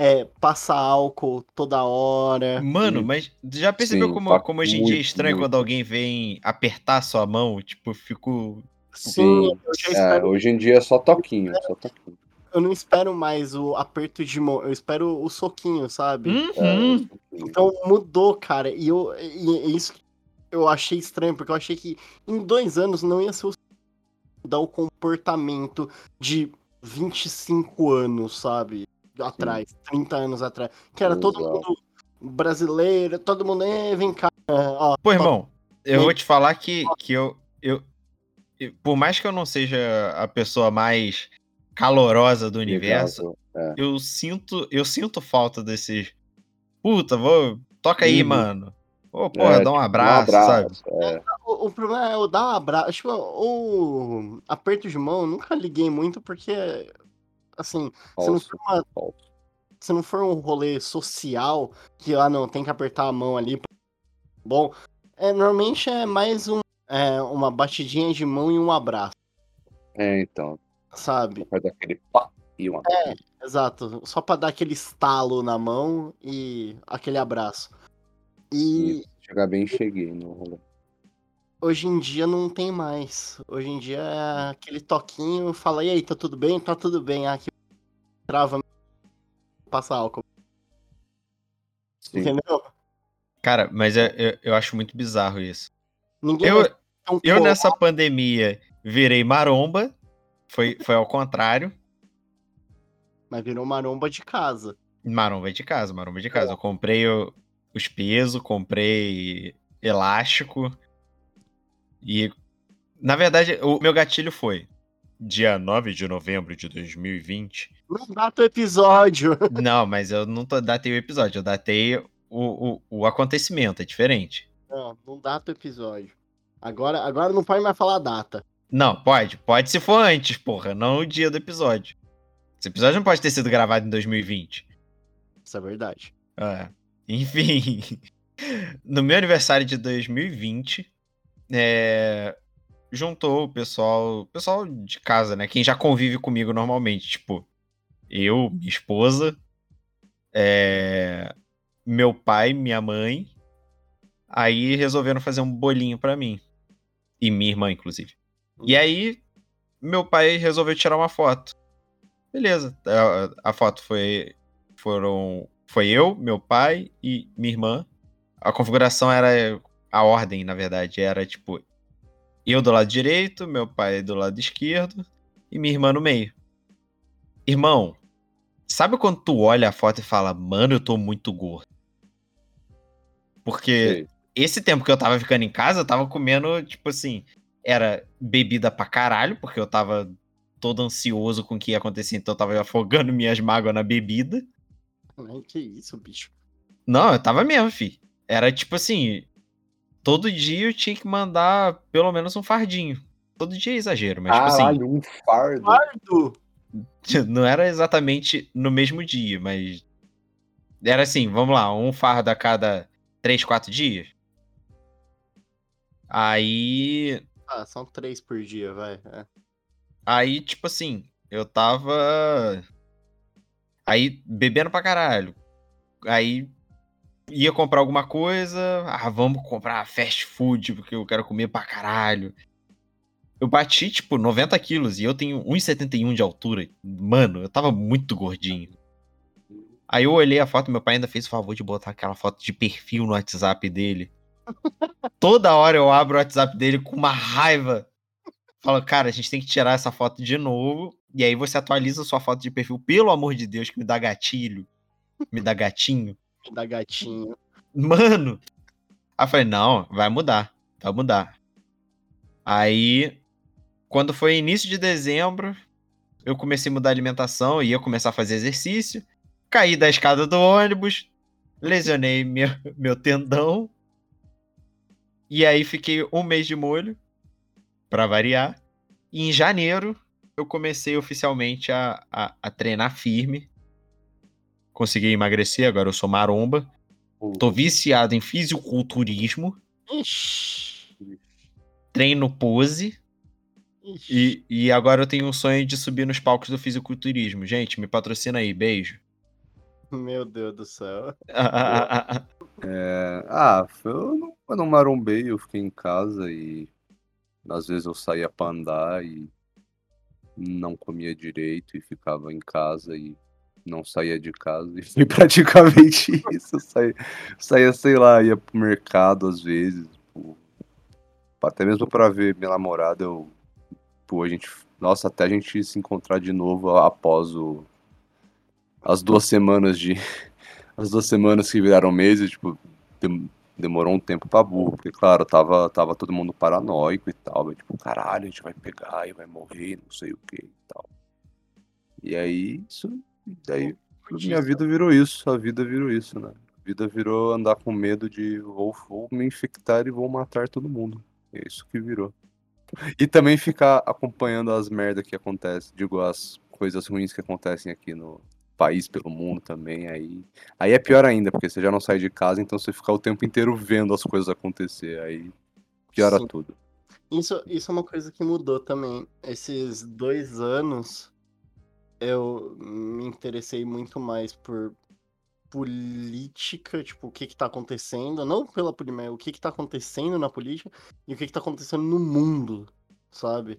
É, passa álcool toda hora. Mano, mas já percebeu Sim, como, tá como hoje em dia é estranho muito. quando alguém vem apertar sua mão? Tipo, eu fico. Sim, Sim, eu já É, espero hoje em dia é só toquinho, só toquinho. eu não espero mais o aperto de mão, eu espero o soquinho, sabe? Uhum. É, Então mudou, cara. E, eu, e, e isso que eu achei estranho, porque eu achei que em dois anos não ia ser o mudar o comportamento de 25 anos, sabe? Atrás, 30 anos atrás. Que era todo Exato. mundo brasileiro, todo mundo, "Eh, vem cá. Ó, Pô, irmão, eu Sim. vou te falar que, que eu, eu, eu- Por mais que eu não seja a pessoa mais calorosa do universo, é. eu sinto, eu sinto falta desses. Puta, vou. Toca aí, Uhum. mano. Ô, porra, É, dá um tipo, abraço, sabe? é. O, o problema é eu dar um abraço. Tipo, o aperto de mão, eu nunca liguei muito, porque, assim, se não Falso, for uma falso. se não for um rolê social, que ah não, tem que apertar a mão ali. Bom, é, normalmente é mais um, é, uma batidinha de mão e um abraço, É, então. sabe? Faz aquele pá e uma. Exato. Só pra dar aquele estalo na mão e aquele abraço. E Chegar bem, cheguei no rolê. Hoje em dia não tem mais. Hoje em dia é aquele toquinho, fala, e aí, tá tudo bem? Tá tudo bem. Ah, aqui trava, passa álcool. Sim. Entendeu? Cara, mas é- eu, eu acho muito bizarro isso. Ninguém Eu, um eu nessa pandemia virei maromba. Foi, foi ao contrário. Mas virou maromba de casa. Maromba de casa, maromba de casa. Eu comprei o- os pesos, comprei elástico. E, na verdade, o meu gatilho foi dia 9 de novembro de 2020. Não data o episódio. Não, mas eu não tô- datei o episódio, eu datei o, o, o acontecimento, é diferente. Não, não data o episódio. Agora, agora não pode mais falar a data. Não, pode. Pode se for antes, porra, não o dia do episódio. Esse episódio não pode ter sido gravado em 2020. Isso é verdade. É. Enfim. No meu aniversário de 2020, é, juntou o pessoal, pessoal de casa, né? Quem já convive comigo normalmente, tipo, eu, minha esposa, é, meu pai, minha mãe. Aí resolveram fazer um bolinho pra mim. E minha irmã, inclusive. E aí, meu pai resolveu tirar uma foto. Beleza. A, a foto foi. Foram. Foi eu, meu pai e minha irmã. A configuração era. A ordem, na verdade, era tipo. Eu do lado direito, meu pai do lado esquerdo e minha irmã no meio. Irmão, sabe quando tu olha a foto e fala, mano, eu tô muito gordo? Porque Sei. esse tempo que eu tava ficando em casa, eu tava comendo, tipo assim, era bebida pra caralho, porque eu tava todo ansioso com o que ia acontecer, então eu tava afogando minhas mágoas na bebida. Ai, que isso, bicho. Não, eu tava mesmo, fi. Era tipo assim, todo dia eu tinha que mandar pelo menos um fardinho. Todo dia é exagero, mas tipo assim, Caralho, um fardo. Fardo! não era exatamente no mesmo dia, mas era assim, vamos lá, um fardo a cada três, quatro dias. Aí, Ah, são três por dia, vai. É. aí tipo assim, eu tava aí bebendo pra caralho. Aí ia comprar alguma coisa, ah, vamos comprar fast food porque eu quero comer pra caralho. Eu bati, tipo, 90 quilos e eu tenho 1,71 de altura. Mano, eu tava muito gordinho. Aí eu olhei a foto, meu pai ainda fez o favor de botar aquela foto de perfil no WhatsApp dele. Toda hora eu abro o WhatsApp dele com uma raiva. Falo, cara, a gente tem que tirar essa foto de novo. E aí você atualiza sua foto de perfil, pelo amor de Deus, que me dá gatilho. Me dá gatinho. Da gatinho. Mano! Aí eu falei, não, vai mudar. Vai mudar. Aí, quando foi início de dezembro, eu comecei a mudar a alimentação, ia começar a fazer exercício. Caí da escada do ônibus, lesionei meu, meu tendão. E aí fiquei um mês de molho, pra variar. E em janeiro, eu comecei oficialmente a, a, a treinar firme. Consegui emagrecer, agora eu sou maromba. Tô viciado em fisiculturismo, Ixi. treino pose Ixi. e, e agora eu tenho um sonho de subir nos palcos do fisiculturismo. Gente, me patrocina aí, beijo. Meu Deus do céu. É, ah, eu não, eu não marombei, eu fiquei em casa e às vezes eu saía pra andar e não comia direito e ficava em casa e não saía de casa e foi praticamente isso. Eu saía, saía, sei lá, ia pro mercado às vezes, até mesmo pra ver minha namorada, eu, pô, a gente, nossa, até a gente se encontrar de novo após o, as duas semanas de, as duas semanas que viraram meses, tipo, dem- demorou um tempo pra burro, porque, claro, tava, tava todo mundo paranoico e tal, mas, tipo, caralho, a gente vai pegar e vai morrer, não sei o que e tal. E aí, isso, daí, minha vida virou isso, a vida virou isso, né? A vida virou andar com medo de vou, vou me infectar e vou matar todo mundo. É isso que virou. E também ficar acompanhando as merdas que acontecem, digo, as coisas ruins que acontecem aqui no país, pelo mundo também, aí Aí é pior ainda, porque você já não sai de casa, então você fica o tempo inteiro vendo as coisas acontecer. Aí piora Sim. tudo. Isso, isso é uma coisa que mudou também. Esses dois anos eu me interessei muito mais por política, tipo, o que que tá acontecendo, não pela política, o que que tá acontecendo na política e o que que tá acontecendo no mundo, sabe?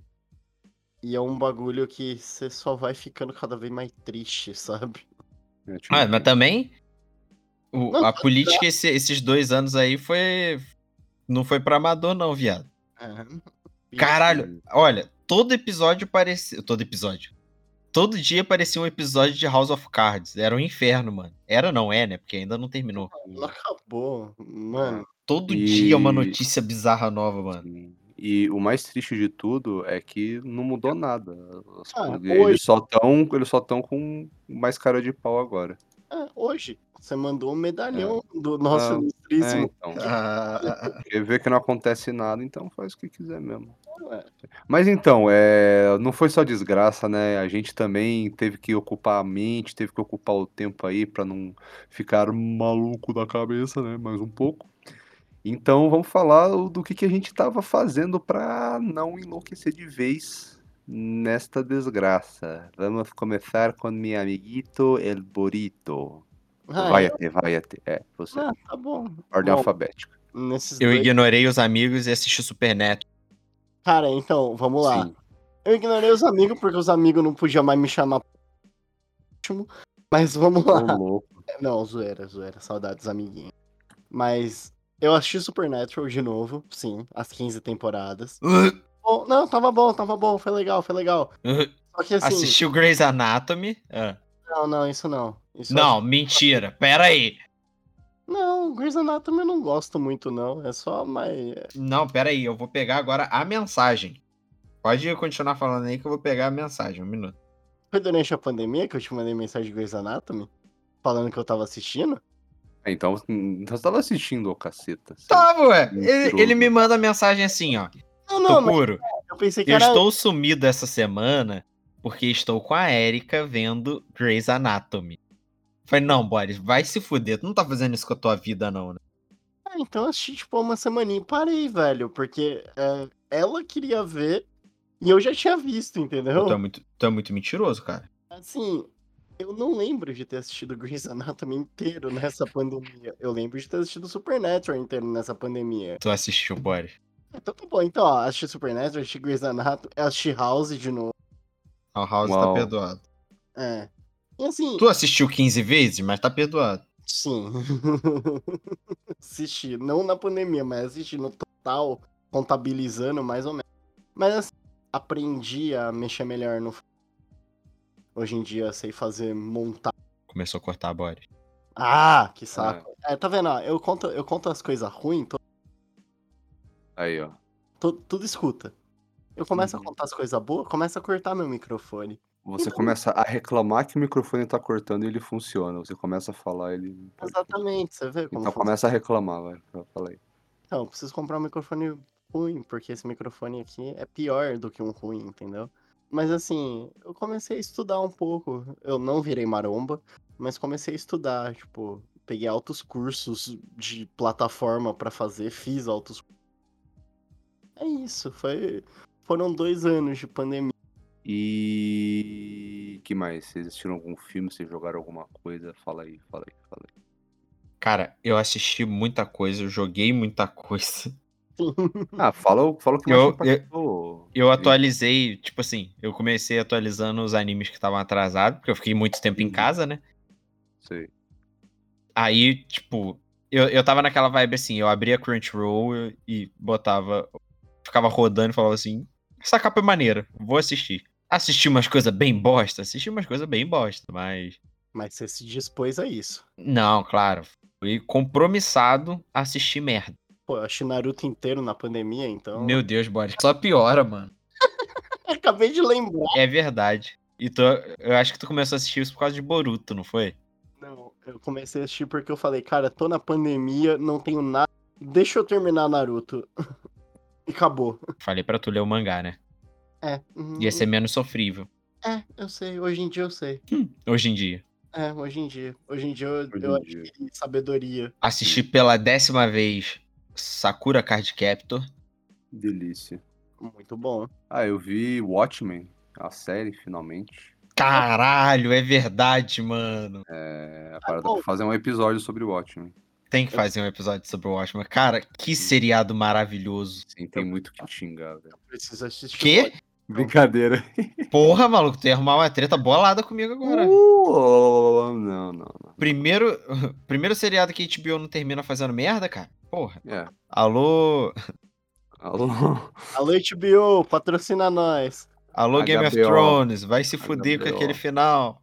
E é um bagulho que você só vai ficando cada vez mais triste, sabe? É, tipo, Ah, mas também o- Não, a política esse- esses dois anos aí foi. Não foi pra amador, não, viado. É. Caralho, olha, todo episódio parecia. Todo episódio. Todo dia parecia um episódio de House of Cards. Era um inferno, mano. Era, não é, né? Porque ainda não terminou. Não acabou, mano. Todo E- dia uma notícia bizarra nova, mano. Sim. E o mais triste de tudo é que não mudou nada. Ah, hoje- eles só estão eles só tão com mais cara de pau agora. É, hoje, você mandou um medalhão do nosso Ah, É, ilustríssimo. então. Ah, Porque vê que não acontece nada, então faz o que quiser mesmo. É. Mas então, é, não foi só desgraça, né? A gente também teve que ocupar a mente, teve que ocupar o tempo aí pra não ficar maluco da cabeça, né? Mais um pouco. Então vamos falar do que, que a gente tava fazendo pra não enlouquecer de vez nesta desgraça. Vamos começar com meu amiguito El Burrito. Ah, Vai é? até, vai até. É, você. Ah, tá bom. Ordem Bom, alfabética. nesses eu dois... ignorei os amigos e assisti Super Neto. Cara, então, vamos lá. Sim. Eu ignorei os amigos porque os amigos não podiam mais me chamar. último, Mas vamos lá. louco. Não, zoeira, zoeira. Saudades, amiguinhos. Mas eu assisti Supernatural de novo, sim, as 15 temporadas. Bom, não, tava bom, tava bom, foi legal, foi legal. Só que assim. Assistiu Grey's Anatomy. Ah. Não, não, isso não. Isso Não, mentira. Pera aí. Não, Grey's Anatomy eu não gosto muito, não. É só mais. Não, pera aí. Eu vou pegar agora a mensagem. Pode continuar falando aí que eu vou pegar a mensagem. Um minuto. Foi durante a pandemia que eu te mandei mensagem de Grey's Anatomy? Falando que eu tava assistindo? É, Então, hum, você tava assistindo, ô caceta. assim. Tá, ué. Ele, ele me manda mensagem assim, ó. Não, não, mas Tokuro, eu pensei que Eu era. estou sumido essa semana porque estou com a Erika vendo Grey's Anatomy. Falei, não, Boris, vai se fuder. Tu não tá fazendo isso com a tua vida, não, né? Ah, então eu assisti, tipo, uma semaninha e parei, velho. Porque é, ela queria ver e eu já tinha visto, entendeu? Tu é, muito, tu é muito mentiroso, cara. Assim, eu não lembro de ter assistido Grey's Anatomy inteiro nessa pandemia. Eu lembro de ter assistido Supernatural inteiro nessa pandemia. Tu assistiu, Boris. Então tá bom, então, ó, assisti Supernatural, assisti Grey's Anatomy, assisti House de novo. O House Uau. tá perdoado. É. E assim, Tu assistiu 15 vezes, mas tá perdoado. sim. assisti, não na pandemia, mas assisti no total, contabilizando mais ou menos. Mas assim, aprendi a mexer melhor no. Hoje em dia sei fazer montar. Começou a cortar a Boris. Ah, que saco. É, tá vendo? ó, eu conto, eu conto as coisas ruins, to- Aí, ó. tudo escuta. Eu começo Uhum. a contar as coisas boas, começa a cortar meu microfone. Você Então- começa a reclamar que o microfone tá cortando e ele funciona. Você começa a falar, ele. Exatamente, você vê como Então funciona. começa a reclamar, vai. Eu falei. Então, eu preciso comprar um microfone ruim, porque esse microfone aqui é pior do que um ruim, entendeu? Mas assim, eu comecei a estudar um pouco. Eu não virei maromba, mas comecei a estudar, tipo, peguei altos cursos de plataforma pra fazer, fiz altos É isso, foi foram dois anos de pandemia. E. que mais? Vocês assistiram algum filme? Vocês jogaram alguma coisa? Fala aí, fala aí, fala aí. Cara, eu assisti muita coisa, eu joguei muita coisa. Ah, fala, o- fala o que Eu- impactou. Eu atualizei, tipo assim, eu comecei atualizando os animes que estavam atrasados, porque eu fiquei muito tempo em Uhum. casa, né? Sei. Aí, tipo, eu, eu tava naquela vibe assim, eu abria Crunchyroll e botava. Ficava rodando e falava assim: essa capa é maneira, vou assistir. Assisti umas coisas bem bosta, assisti umas coisas bem bosta, mas. Mas você se dispôs a isso. Não, claro. Fui compromissado a assistir merda. Pô, eu achei Naruto inteiro na pandemia, então. Meu Deus, Boris. Só piora, mano. Acabei de lembrar. É verdade. E tu, eu acho que tu começou a assistir isso por causa de Boruto, não foi? Não, eu comecei a assistir porque eu falei, cara, tô na pandemia, não tenho nada. Deixa eu terminar Naruto. e acabou. Falei pra tu ler o mangá, né? É. uhum, Ia ser menos sofrível. É, eu sei, hoje em dia eu sei. Hoje em dia. É, hoje em dia. Hoje em dia eu, Hoje eu dia. adquiri sabedoria. Assisti pela décima vez Sakura Card Captor. Delícia. Muito bom. Ah, eu vi Watchmen, a série, finalmente. Caralho, é verdade, mano. É, a parada bom. pra fazer um episódio sobre Watchmen. Tem que fazer um episódio sobre o Watchmen. Cara, que seriado maravilhoso. Sim, tem muito que xingar, velho. Preciso assistir. Quê? Brincadeira. Porra, maluco, tu ia arrumar uma treta bolada comigo agora. Uh, não, não, não. Primeiro, primeiro seriado que a HBO não termina fazendo merda, cara. Porra. É. Alô, Alô? Alô, HBO, patrocina nós. alô Game of. Thrones, vai se fuder com HBO. aquele final.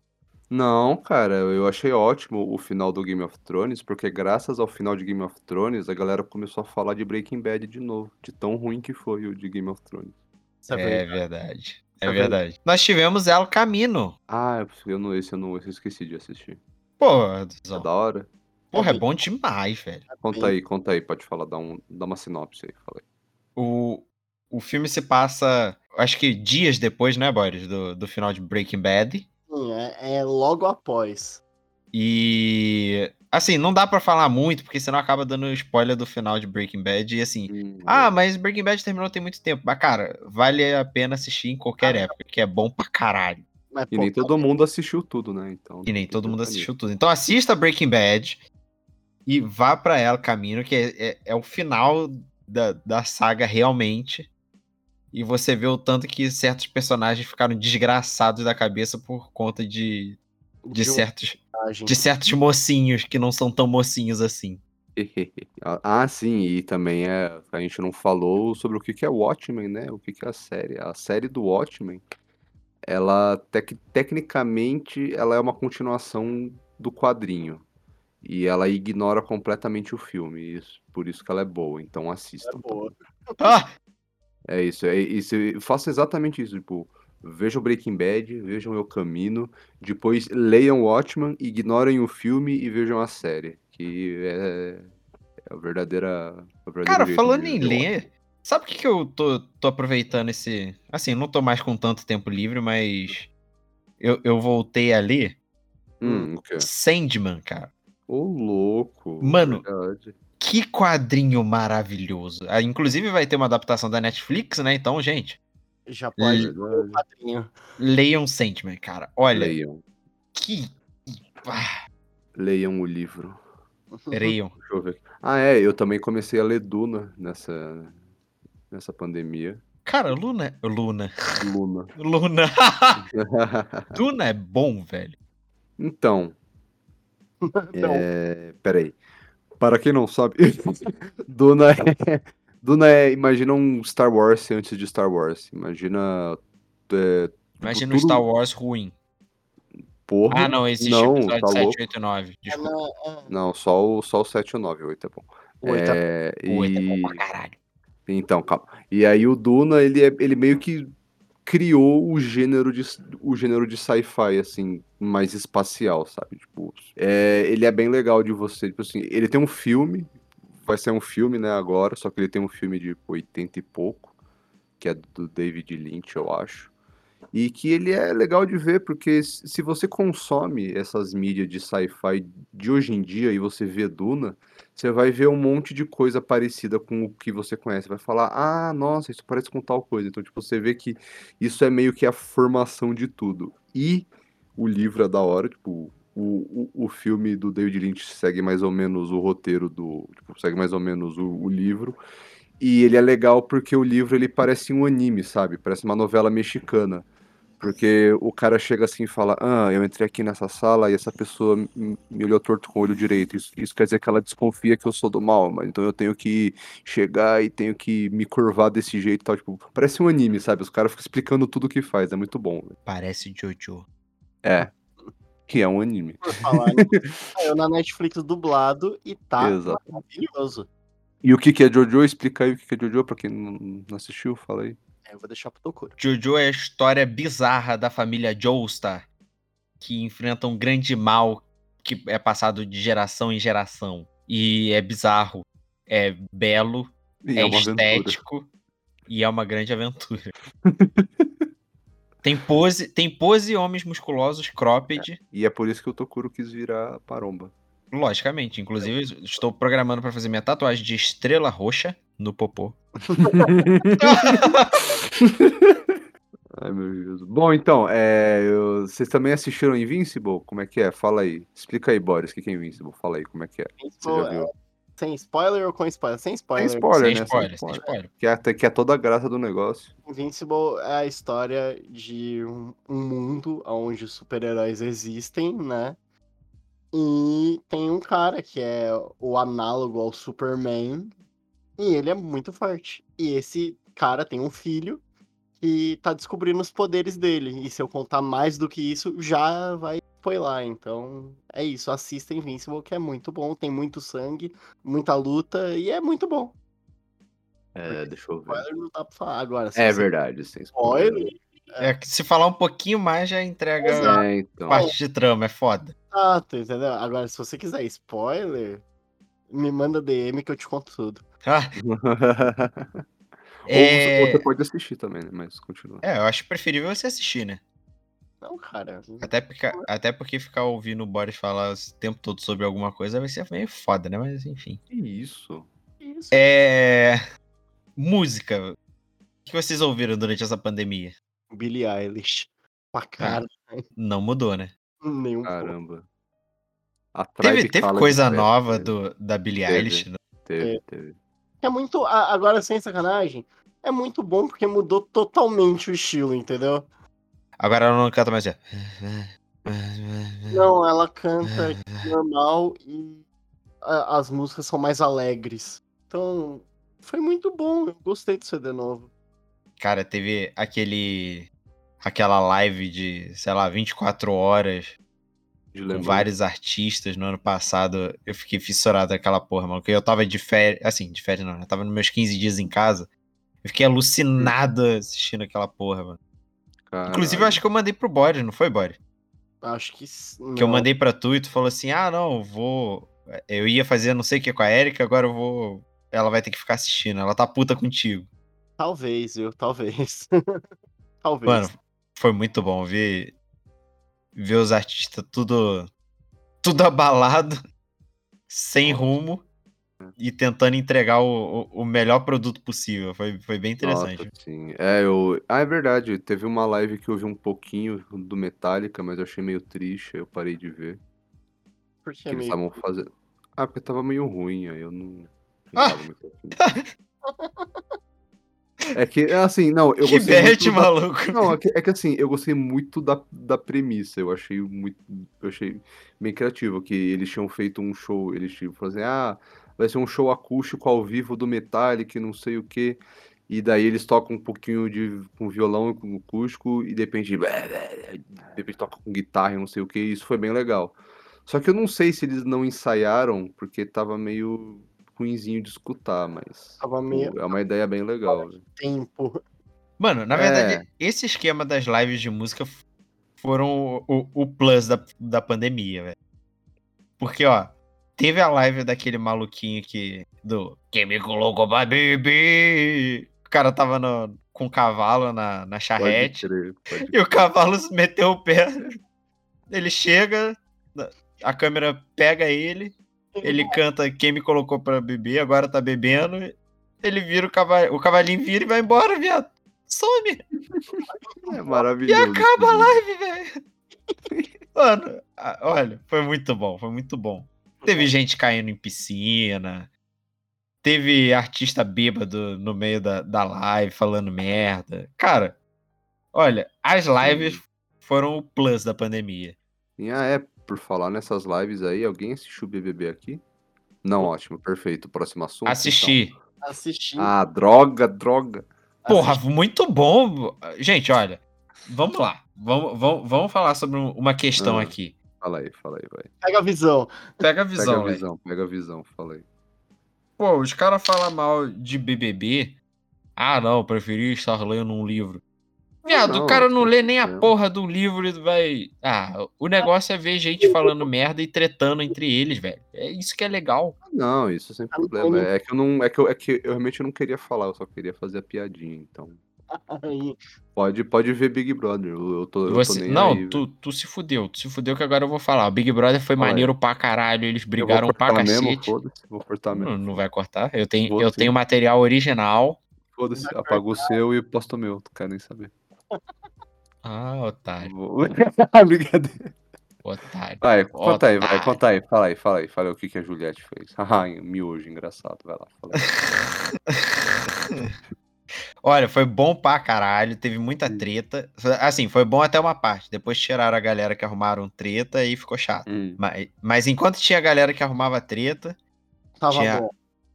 Não, cara, eu achei ótimo o final do Game of Thrones, porque graças ao final de Game of Thrones, a galera começou a falar de Breaking Bad de novo, de tão ruim que foi o de Game of Thrones. Isso é É verdade. É É verdade. Nós tivemos El Camino. Ah, eu não, esse eu não, esse eu esqueci de assistir. Porra, É da hora? Porra, é bom demais, velho. Conta aí, conta aí, pode falar, dá, um, dá uma sinopse aí, fala aí. O, o filme se passa, acho que dias depois, né, Boris, do, do final de Breaking Bad. Sim, é, é logo após. E. Assim, não dá pra falar muito, porque senão acaba dando spoiler do final de Breaking Bad. E assim. Hum, Ah, mas Breaking Bad terminou tem muito tempo. Mas, cara, vale a pena assistir em qualquer época, que é bom pra caralho. Mas, E pô, nem todo mundo assistiu tudo, né? Então, E nem todo mundo assistiu tudo. Então assista Breaking Bad e vá pra ela caminho, que é, é, é o final da, da saga realmente. E você vê o tanto que certos personagens ficaram desgraçados da cabeça por conta de, de, de certos, de certos mocinhos que não são tão mocinhos assim. Ah, sim, e também é, a gente não falou sobre o que que é Watchmen, né? O que que é a série. A série do Watchmen, ela tec- tecnicamente ela é uma continuação do quadrinho. E ela ignora completamente o filme, isso, por isso que ela é boa, então assistam. É boa. Ah! É isso, é isso. Exatamente isso, tipo, vejam Breaking Bad, vejam El Camino, depois leiam Watchmen, ignorem o filme e vejam a série, que é, é a verdadeira, o verdadeiro Cara, jeito falando em ler, Sabe o que, que eu tô, tô aproveitando esse. Assim, não tô mais com tanto tempo livre, mas. Eu, eu voltei a ler Hum, o quê? Sandman, cara. Ô, louco. Mano. verdade. Que quadrinho maravilhoso. Ah, inclusive vai ter uma adaptação da Netflix, né? Então, gente, Já pode Verdade. o padrinho. leiam Sandman, cara. Olha, Leiam. que. Ah, Leiam o livro. leiam. Deixa eu ver. aqui. Ah, é, eu também comecei a ler Duna nessa, nessa pandemia. Cara, Luna. Luna. Luna. Luna. Luna é bom, velho. então, Não. é... peraí. Para quem não sabe, Duna é... Duna é, imagina um Star Wars antes de Star Wars. Imagina, é, Imagina um tudo- Star Wars ruim. porra. Ah, não, existe não, episódio tá 7, louco. 8 e 9. É Desculpa. é- Não, só o, só o 7 e o 9, o 8 é bom. o oito é- É, O 8 é bom e- pra caralho. Então, calma. E aí o Duna, ele, é, ele meio que criou o gênero de, o gênero de sci-fi, assim, mais espacial, sabe? Tipo, é, ele é bem legal de você, tipo assim, ele tem um filme, vai ser um filme, né, agora, só que ele tem um filme de 80 e pouco, que é do David Lynch, eu acho. E que ele é legal de ver, porque se você consome essas mídias de sci-fi de hoje em dia e você vê Duna, você vai ver um monte de coisa parecida com o que você conhece. Vai falar, ah, nossa, isso parece com tal coisa. Então, tipo, você vê que isso é meio que a formação de tudo. E o livro é da hora, tipo, o, o, o filme do David Lynch segue mais ou menos o roteiro do. Tipo, segue mais ou menos o, o livro. E ele é legal porque o livro ele parece um anime, sabe? Parece uma novela mexicana. Porque o cara chega assim e fala: Ah, eu entrei aqui nessa sala e essa pessoa me olhou torto com o olho direito. Isso, isso quer dizer que ela desconfia que eu sou do mal, mas então eu tenho que chegar e tenho que me curvar desse jeito e tal. Tipo, parece um anime, sabe? Os caras ficam explicando tudo o que faz, é muito bom. velho. Parece Jojo. É. Que é um anime. Por falar nisso, saiu na Netflix dublado e tá Exato. maravilhoso. E o que, que é Jojo? Explica aí o que, que é Jojo pra quem não assistiu, fala aí. É, Eu vou deixar pro Tokuro. Jojo é a história bizarra da família Joestar, que enfrenta um grande mal que é passado de geração em geração. E é bizarro, é belo, E é, aventura. estético e é uma grande aventura. tem pose, tem pose homens musculosos cropped, E é por isso que o Tokuro quis virar paromba. Logicamente. Inclusive, estou programando para fazer minha tatuagem de estrela roxa no popô. Ai, meu Deus. Bom, então, é, eu- vocês também assistiram Invincible? Como é que é? Fala aí. Explica aí, Boris, o que é Invincible? Fala aí, como é que é? Você já viu? Sem spoiler ou com spoiler? Sem spoiler. Sem spoiler, sem né? spoiler, sem spoiler. Que é, que é toda a graça do negócio. Invincible é a história de um, um mundo onde os super-heróis existem, né? E tem um cara que é o análogo ao Superman. E ele é muito forte. E esse cara tem um filho que tá descobrindo os poderes dele. E se eu contar mais do que isso, já vai spoiler. Então é isso. Assista Invincible, que é muito bom. Tem muito sangue, muita luta e é muito bom. É, deixa eu ver. Spoiler não dá pra falar agora. É verdade, sem spoiler. Spoiler. É que se falar um pouquinho mais já entrega Exato. É, então. parte de trama, é foda. Exato, entendeu? Agora, se você quiser spoiler, me manda DM que eu te conto tudo. Ah, Ou é... você pode assistir também, né? Mas continua. é, eu acho preferível você assistir, né? Não, cara. Até porque, até porque ficar ouvindo o Boris falar o tempo todo sobre alguma coisa vai ser meio foda, né? Mas enfim. Que isso? Isso. É. Música. O que vocês ouviram durante essa pandemia? Billie Eilish. Pra cara, Não mudou, né? nenhum pouco. Caramba. A Teve, teve coisa nova do, da Billie Teve. Eilish. né? Teve, teve. É muito. Agora, sem sacanagem, é muito bom porque mudou totalmente o estilo, entendeu? Agora ela não canta mais. é. Não, ela canta normal e as músicas são mais alegres. Então, foi muito bom. Eu gostei do CD novo. Cara, teve aquele. Aquela live de, sei lá, 24 horas com vários artistas no ano passado. Eu fiquei fissurado naquela porra, mano. Porque eu tava de férias. Assim, de férias não, eu tava nos meus 15 dias em casa. Eu fiquei alucinado assistindo aquela porra, mano. Inclusive, eu acho que eu mandei pro Boris, não foi, Boris? Acho que. s- Que eu mandei pra tu e tu falou assim: ah, não, eu vou. Eu ia fazer não sei o que com a Erika, agora eu vou. Ela vai ter que ficar assistindo. Ela tá puta contigo. Talvez, viu? Talvez. Talvez. Mano, foi muito bom ver, ver os artistas tudo, tudo abalado, sem rumo e tentando entregar o, o, o melhor produto possível. Foi, foi bem interessante. Nossa, sim. É, eu... Ah, é verdade. Teve uma live que eu vi um pouquinho do Metallica, mas eu achei meio triste, aí eu parei de ver. Porque Que eles meio- estavam fazendo. Ah, porque tava meio ruim, aí eu não. não Ah! É que, assim, não, eu que gostei bet, muito da- maluco. Não, é que, é que assim, eu gostei muito da, da premissa. Eu achei muito. Eu achei bem criativo. Que eles tinham feito um show. Eles tinham falado assim: ah, vai ser um show acústico ao vivo do Metallica, e não sei o quê. E daí eles tocam um pouquinho de com violão e com acústico, e de repente. De repente toca com guitarra e não sei o quê. E isso foi bem legal. Só que eu não sei se eles não ensaiaram, porque tava meio ruinzinho de escutar, mas. Tava meio- É uma ideia bem legal. né? tempo. Mano, na É. verdade, esse esquema das lives de música foram o, o- o plus da, da pandemia, velho. Porque, ó, teve a live daquele maluquinho que. Do. Quem me colocou pra beber? O cara tava no, com o cavalo na, na Pode charrete. crer, pode E o cavalo se meteu o pé. Ele chega, a câmera pega ele, ele canta Quem me colocou pra beber, agora tá bebendo. Ele vira o cavalinho, o cavalinho vira e vai embora, viado. Some É e maravilhoso. acaba a esse live, velho. Mano, olha, foi muito bom, foi muito bom. Teve gente caindo em piscina. Teve artista bêbado no meio da, da live falando merda. Cara, olha, as lives foram o plus da pandemia. E, ah, é, por falar nessas lives aí, alguém assistiu o BBB aqui? Não, ótimo, perfeito. Próximo assunto. Assisti. Assisti. então. Ah, droga, droga. Porra, muito bom. Gente, olha, vamos lá. Vamos, vamos, vamos falar sobre um- uma questão Ah. aqui. Fala aí, fala aí, vai. Pega a visão. Pega a Pega visão, a velho. visão, pega a visão, fala aí. Pô, os caras falam mal de BBB. Ah, não, preferi estar lendo um livro. Viado, não, o cara não lê nem a porra do livro e vai. Ah, o negócio é ver gente falando merda e tretando entre eles, velho. É isso que é legal. Ah, Não, isso sem não, problema. não. É que eu não. É que eu, é que eu realmente não queria falar, eu só queria fazer a piadinha. Então. Pode, pode ver Big Brother. Eu, tô, eu tô Você... nem Não, aí, tu, tu se fudeu. Tu se fudeu que agora eu vou falar. O Big Brother foi aí. maneiro pra caralho. Eles brigaram pra mesmo, cacete. foda-se, vou cortar Não, mesmo. não vai cortar. Eu tenho, Vou eu sim. tenho material original. Foda-se, apaga o seu e posta o meu, não quero nem saber. Ah, otário. Vou... Brincadeira. Otário. Vai, conta aí, vai, Otário. conta aí, fala aí, fala aí, fala aí o que, que a Juliette fez. Haha, miojo, engraçado, vai lá, fala aí. Olha, foi bom pra caralho, teve muita Hum. treta. Assim, foi bom até uma parte. Depois tiraram a galera que arrumaram treta e ficou chato. Hum, Mas, mas enquanto tinha a galera que arrumava treta, tava Tinha- bom.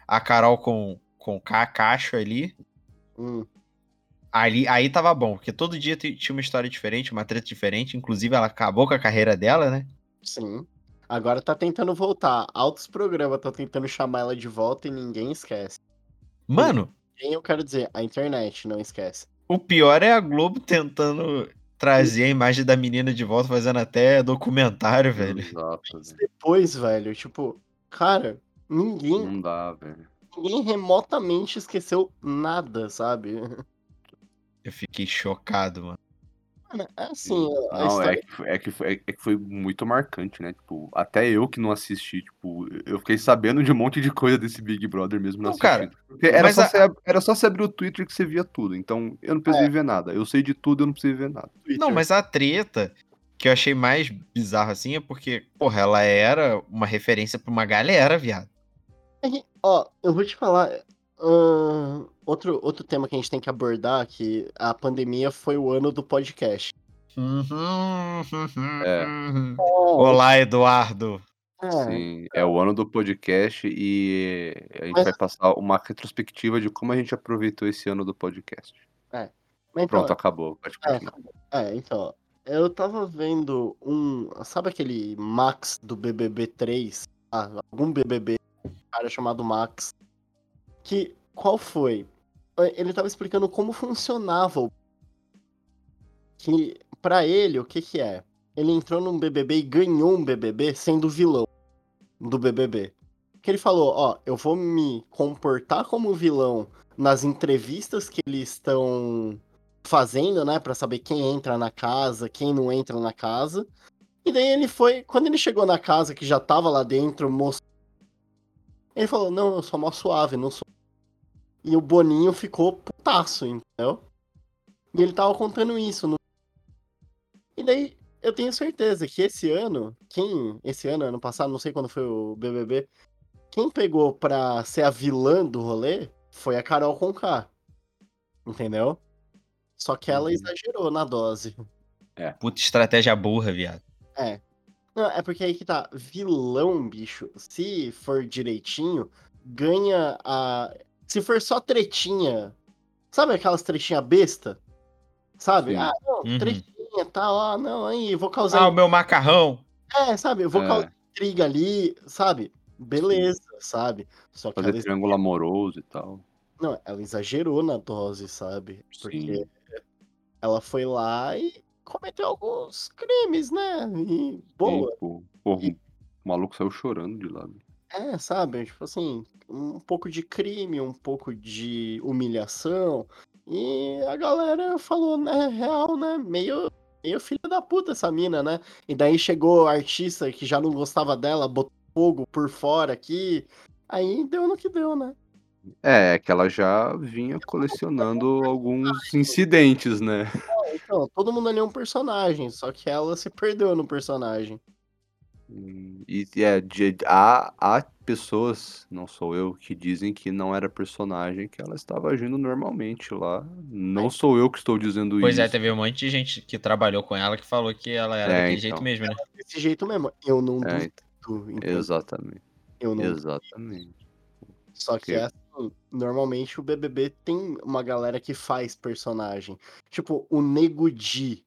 a Carol com, com K, Cacho ali, Hum, ali, aí tava bom, porque todo dia ti- tinha uma história diferente, uma treta diferente. Inclusive, ela acabou com a carreira dela, né? sim. Agora tá tentando voltar. Altos programas tá tentando chamar ela de volta e ninguém esquece. Mano, Quem eu quero dizer? A internet não esquece. o pior é a Globo tentando trazer a imagem da menina de volta, fazendo até documentário, velho. Exato, velho. Depois, velho, tipo, cara, ninguém, Não dá, velho. ninguém remotamente esqueceu nada, sabe? Eu fiquei chocado, mano. Mano, é assim, Não, história é que, foi- é, que foi, é que foi muito marcante, né? Tipo, até eu que não assisti, tipo, eu fiquei sabendo de um monte de coisa desse Big Brother mesmo não Não, cara, assistindo. Era só, a- você, era só você abrir o Twitter que você via tudo. Então, eu não precisei ver nada. Eu sei de tudo, eu não precisei ver nada. Não, mas a treta que eu achei mais bizarro assim é porque, porra, ela era uma referência pra uma galera, viado. É que, Ó, eu vou te falar. Outro, outro tema que a gente tem que abordar, que a pandemia foi o ano do podcast. É. Olá, Eduardo. É, Sim, é o ano do podcast e a gente Mas- vai passar uma retrospectiva de como a gente aproveitou esse ano do podcast. mas então, Pronto, acabou. Pode é, é, então, eu tava vendo um. Sabe aquele Max do BBB 3? Ah, algum BBB, um cara chamado Max. Que. Qual foi? Ele tava explicando como funcionava o. Que, pra ele, o que que é? Ele entrou num BBB e ganhou um BBB sendo vilão do BBB. que ele falou, ó, eu vou me comportar como vilão nas entrevistas que eles estão fazendo, né, Pra saber quem entra na casa, quem não entra na casa. E daí ele foi, quando ele chegou na casa que já tava lá dentro, mostrou ele falou, não, eu sou mó suave, não sou. E o Boninho ficou putaço, entendeu? E ele tava contando isso. No... E daí, eu tenho certeza que esse ano, quem. Esse ano, ano passado, não sei quando foi o BBB, quem pegou pra ser a vilã do rolê foi a Carol Conká. Entendeu? Só que ela Uhum. exagerou na dose. Puta estratégia burra, viado. É. Não, é porque aí que tá. Vilão, bicho, se for direitinho, ganha a. Se for só tretinha. Sabe aquelas tretinha besta? Sabe? Sim. Ah, não, Uhum. tretinha, tá, ó, não, aí, vou causar. Ah, o meu macarrão. É, sabe? Eu vou É. causar intriga ali, sabe? Beleza, sabe? Só que ela, Fazer ex- triângulo amoroso e tal. não, ela exagerou na dose, sabe? Porque Sim. ela foi lá e cometeu alguns crimes, né? E boa. Sim. Porra, o maluco saiu chorando de lá. É, sabe? Tipo assim, um pouco de crime, um pouco de humilhação. E a galera falou, né, real, né? Meio, meio filha da puta essa mina, né? E daí chegou artista que já não gostava dela, botou fogo por fora aqui. Aí deu no que deu, né? É, que ela já vinha colecionando alguns incidentes, né? Então, todo mundo ali é um personagem, só que ela se perdeu no personagem. Hum, E é, de- há, há pessoas, não sou eu, que dizem que não era personagem, que ela estava agindo normalmente lá. Não sou eu que estou dizendo Pois isso. é, teve um monte de gente que trabalhou com ela que falou que ela era É, daquele então. jeito mesmo, né? Desse jeito mesmo. Eu não É, duvido. entendeu? exatamente. Eu não Exatamente. Só que é assim, normalmente o BBB tem uma galera que faz personagem. Tipo, o Nego Di,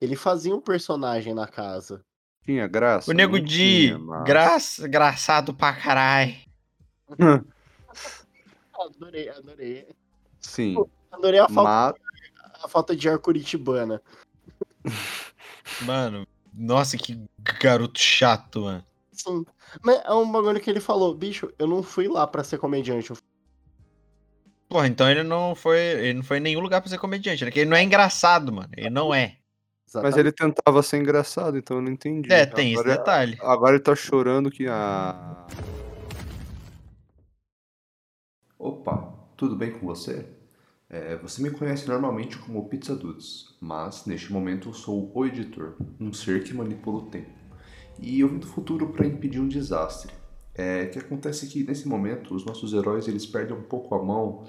ele fazia um personagem na casa. Tinha graça? O Nego Di, mas- graça, engraçado pra caralho. Adorei, adorei. Sim, Adorei a falta, mas a falta de ar curitibana. Mano, nossa, que garoto chato, mano. Sim. Mas é um bagulho que ele falou, bicho, eu não fui lá pra ser comediante. eu fui Porra, então ele não foi. Ele não foi em nenhum lugar pra ser comediante. Ele, ele não é engraçado, mano. Ele não é. Mas exatamente- ele tentava ser engraçado, então eu não entendi. É, tem esse agora, detalhe. agora ele tá chorando que. Ah... Opa, tudo bem com você? É, você me conhece normalmente como Pizza Dudes, mas neste momento eu sou o editor, um ser que manipula o tempo. E eu vim do futuro para impedir um desastre. É que acontece que nesse momento os nossos heróis eles perdem um pouco a mão,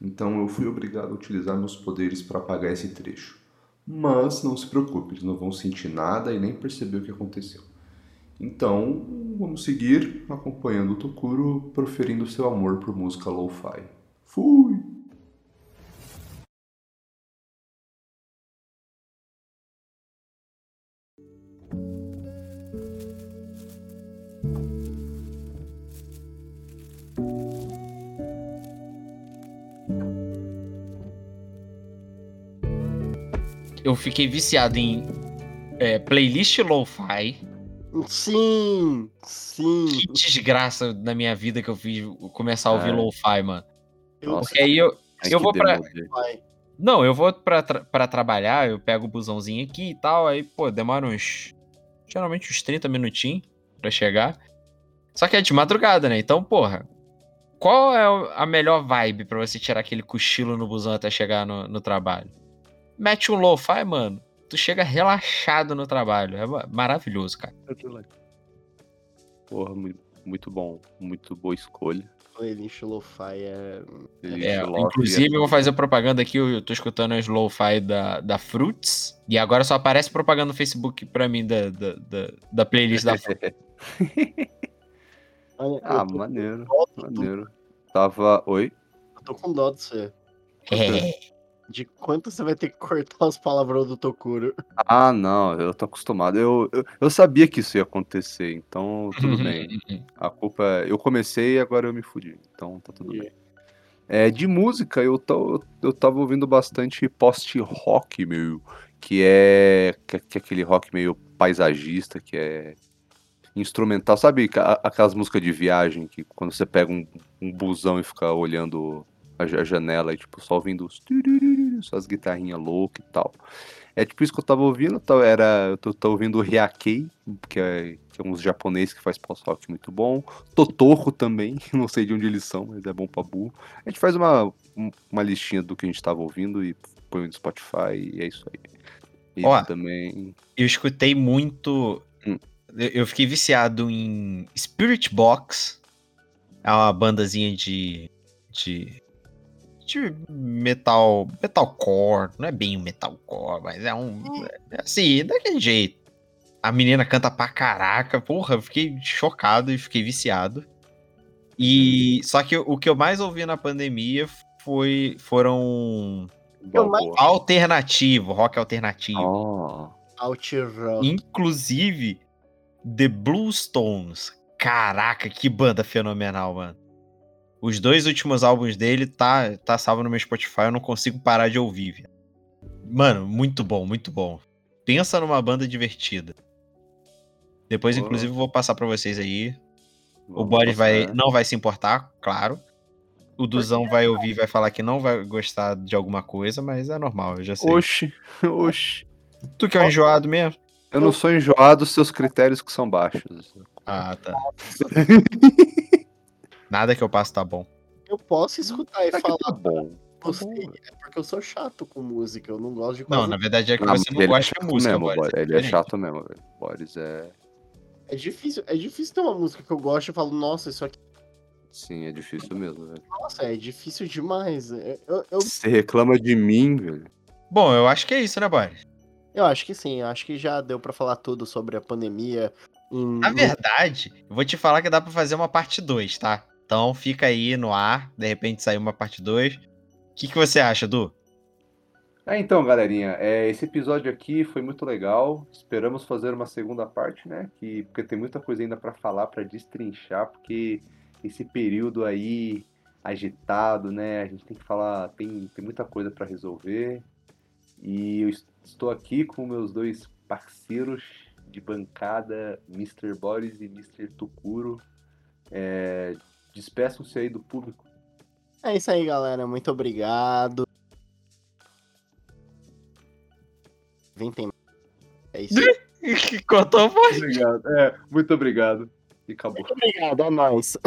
então eu fui obrigado a utilizar meus poderes para apagar esse trecho. Mas não se preocupe, eles não vão sentir nada e nem perceber o que aconteceu. Então, vamos seguir acompanhando o Tokuro proferindo seu amor por música lo-fi. Fui! Eu fiquei viciado em é, playlist lo-fi. Sim, sim. Que desgraça na minha vida que eu fiz começar a ouvir É. lo-fi, mano. Nossa. Porque aí eu. Ai, Eu vou pra- demônio. Não, eu vou pra, tra pra trabalhar, eu pego o busãozinho aqui e tal, aí, pô, demora uns. Geralmente uns 30 minutinhos pra chegar. Só que é de madrugada, né? Então, porra. Qual é a melhor vibe pra você tirar aquele cochilo no busão até chegar no, no trabalho? Mete um lo-fi, mano. Tu chega relaxado no trabalho. É ma- maravilhoso, cara. Porra, muito, muito bom. Muito boa escolha. Playlist lo-fi é. Ele É, coloca- inclusive, eu vou fazer propaganda aqui. Eu tô escutando as lo-fi da, da Fruits. E agora só aparece propaganda no Facebook pra mim da, da, da, da playlist da Fruits. Ah, tô, maneiro, maneiro. Tava. Oi? eu tô com dó de você. É. De quanto você vai ter que cortar os palavrões do Tokuro. Ah, não, eu tô acostumado. Eu, eu, eu sabia que isso ia acontecer, então tudo bem. A culpa é. Eu comecei e agora eu me fudi. Então tá tudo bem. É, de música, eu, tô, eu tava ouvindo bastante post-rock, meu. Que é, que é. que é aquele rock meio paisagista, que é. instrumental. Sabe aquelas músicas de viagem que quando você pega um, um busão e fica olhando a, ja- janela e tipo, só ouvindo os turururu, só as guitarrinhas loucas e tal. É tipo isso que eu tava ouvindo, tá- era, eu tô, tô ouvindo o Hyakei, que é, que é uns japoneses que faz post-rock muito bom. Totoro também, não sei de onde eles são, mas é bom pra burro. A gente faz uma, um- uma listinha do que a gente tava ouvindo e põe no Spotify e é isso aí. E Ó. também... Eu escutei muito. Hum. Eu eu fiquei viciado em Spirit Box. É uma bandazinha de. de. De metal. metalcore. Não é bem um metalcore, mas é um. É assim, daquele jeito. A menina canta pra caraca. Porra, eu fiquei chocado e fiquei viciado. E. Só que o que eu mais ouvi na pandemia foi, foram. Mais-. Alternativo, rock alternativo. Outrock. Inclusive, The Bluestones. Caraca, que banda fenomenal, mano. Os dois últimos álbuns dele tá, tá salvo no meu Spotify, eu não consigo parar de ouvir, velho. Mano, muito bom, muito bom. Pensa numa banda divertida. Depois, Pô. inclusive, eu vou passar pra vocês aí. O Vamos Boris vai, não vai se importar, claro. O Duzão vai ouvir e vai falar que não vai gostar de alguma coisa, mas é normal, eu já sei. Oxi, oxi. Tu que é um enjoado mesmo? Eu não sou enjoado, seus critérios que são baixos. Ah, tá. Nada que eu passo tá bom. Eu posso escutar e Tá falar tá bom. Tá você, bom. é porque eu sou chato com música, eu não gosto de Não, quase na verdade é que Ah, você não ele é gosta de chato música, mesmo, Boris, Boris. Ele é diferente. chato mesmo, velho. Boris é. É difícil, é difícil ter uma música que eu gosto e falo, nossa, isso aqui, Sim, é difícil mesmo, velho. nossa, é difícil demais. É, Eu, eu, Você reclama de mim, velho. Bom, eu acho que é isso, né, Boris? eu acho que sim, eu acho que já deu pra falar tudo sobre a pandemia. Em, Na verdade, eu vou te falar que dá pra fazer uma parte 2, tá? Então fica aí no ar, de repente sair uma parte 2. O que, que você acha, Du? É, então, galerinha, é, esse episódio aqui foi muito legal. Esperamos fazer uma segunda parte, né? Que, porque tem muita coisa ainda pra falar, pra destrinchar, porque esse período aí agitado, né? A gente tem que falar, tem, tem muita coisa pra resolver. E eu es- estou aqui com meus dois parceiros de bancada, Mr. Boris e Mr. Tukuro. É, Despeçam-se aí do público. É isso aí, galera. Muito obrigado. Vem tem. É isso. aí. Cortou a voz. Obrigado. É, muito obrigado. E acabou. Muito obrigado, é nóis.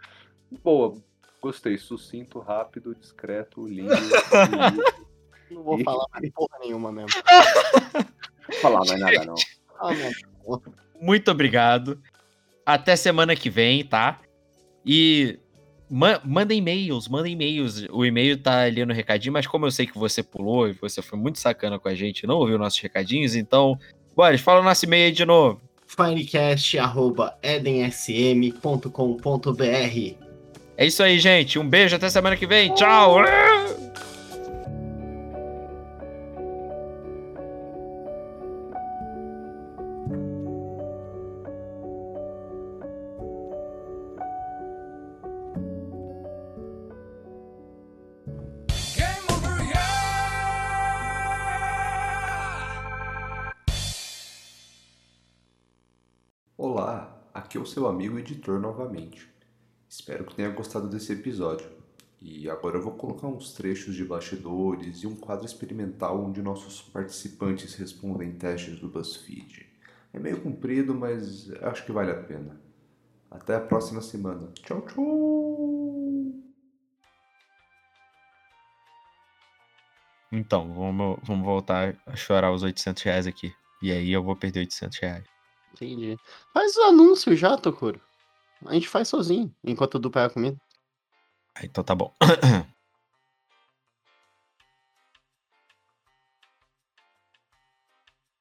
Boa, gostei. Sucinto, rápido, discreto, lindo. Não vou falar mais porra nenhuma mesmo. Falar mais nada, não. Ah, não. Muito obrigado. Até semana que vem, tá? E ma mandem e-mails, mandem e-mails. O e-mail tá ali no recadinho, mas como eu sei que você pulou e você foi muito sacana com a gente, e não ouviu nossos recadinhos, então, Boris, fala o nosso e-mail aí de novo. firecast.edensm.com.br É isso aí, gente. Um beijo, até semana que vem. Tchau! Aqui é o seu amigo editor novamente. Espero que tenha gostado desse episódio. E agora eu vou colocar uns trechos de bastidores e um quadro experimental onde nossos participantes respondem testes do BuzzFeed. É meio comprido, mas acho que vale a pena. Até a próxima semana. Tchau, tchau! Então, vamos, vamos voltar a chorar os 800 reais aqui. E aí eu vou perder 800 reais. Entendi. Faz o anúncio já, Tokuro. A gente faz sozinho, enquanto o Du pega a comida. Ah, Então tá bom.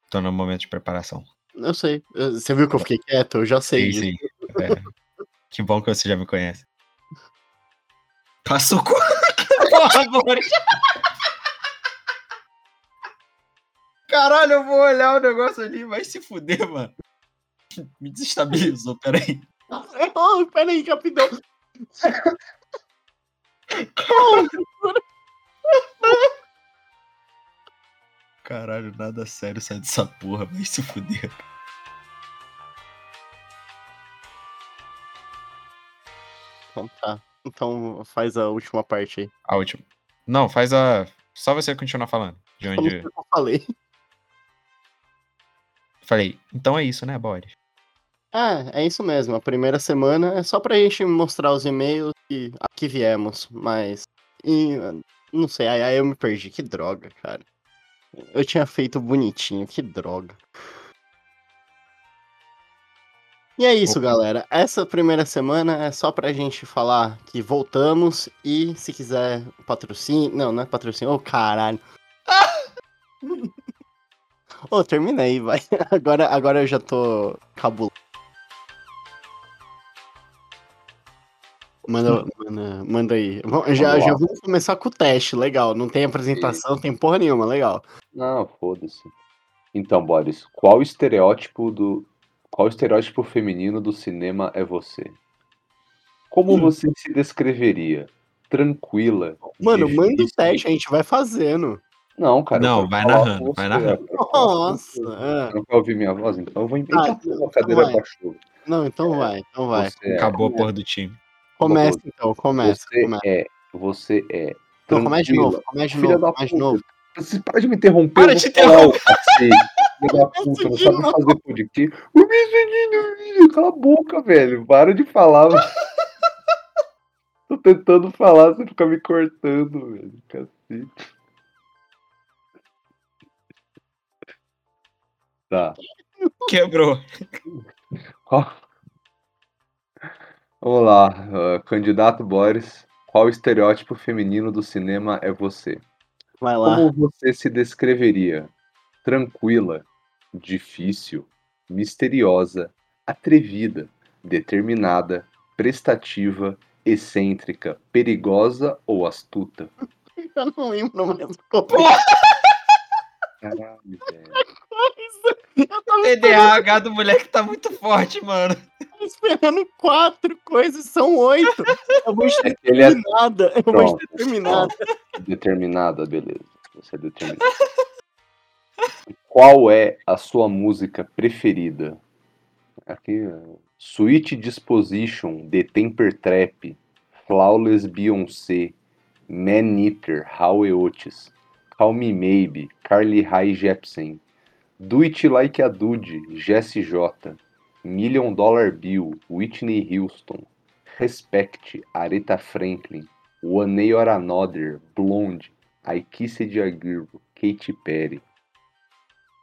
Tô no momento de preparação. Eu sei. Você viu que eu fiquei quieto? Eu já sei. Sim, sim. É. Que bom que você já me conhece. Porra, Boris. Caralho, eu vou olhar o negócio ali, vai se fuder, mano. Me desestabilizou, peraí. Oh, peraí, rapidão. Caralho, nada sério sai dessa porra, vai se fuder. Então tá. Então faz a última parte aí. A última. Não, faz a. Só você continuar falando. De onde. Eu falei. Falei. Então é isso, né, Boris? Ah, é isso mesmo. A primeira semana é só pra gente mostrar os e-mails e aqui viemos, mas. E, não sei, aí, aí eu me perdi. Que droga, cara. Eu tinha feito bonitinho, que droga. E é isso, Opa. galera. Essa primeira semana é só pra gente falar que voltamos e se quiser patrocínio. Não, não é patrocínio. Ô, caralho. Ô, termina aí, vai. Agora, agora eu já tô cabulando. Manda, manda, manda aí. Já, Vamos já vamos começar com o teste, legal. Não tem apresentação, não tem porra nenhuma, legal. Não, foda-se. Então, Boris, qual estereótipo do. Qual estereótipo feminino do cinema é você? Como Hum. você se descreveria? Tranquila. Mano, manda o difícil? teste, a gente vai fazendo. Não, cara. Não, vai narrando, com vai você, narrando. com Nossa. você. é. Não quer ouvir minha voz? Então eu vou inventar Ah, uma cadeira vai. pra chuva. Não, então vai, então vai. Você é, Acabou a porra do time. Começa então, começa. você começa. é, você é. Não, começa de novo, começa de novo, começa de novo. Você para de me interromper. Para de. Filha da puta, não sabe fazer podcast. O menino, cala a boca, velho. Para de falar. Tô tentando falar, você fica me cortando, velho. Cacete. Tá. Quebrou. Qual- Vamos lá, ah, candidato Boris. Qual estereótipo feminino do cinema é você? Vai lá. Como você se descreveria? Tranquila, difícil, misteriosa, atrevida, determinada, prestativa, excêntrica, perigosa ou astuta? Eu não lembro como é Caralho, velho. TDAH do moleque tá muito forte, mano. esperando quatro coisas, são oito. Eu vou estar Ele é determinada. Eu vou Pronto, estar determinada. determinada, beleza. Você é determinada. Qual é a sua música preferida? Aqui, ó. Sweet Disposition, The Temper Trap, Flawless Beyoncé, Man Eater, Howie Oates, Call Me Maybe, Carly Rae Jepsen, Do It Like a Dude, Jesse J, Million Dollar Bill, Whitney Houston, Respect, Aretha Franklin, One Day or Another, Blonde, I Kissed a Girl, Katy Perry.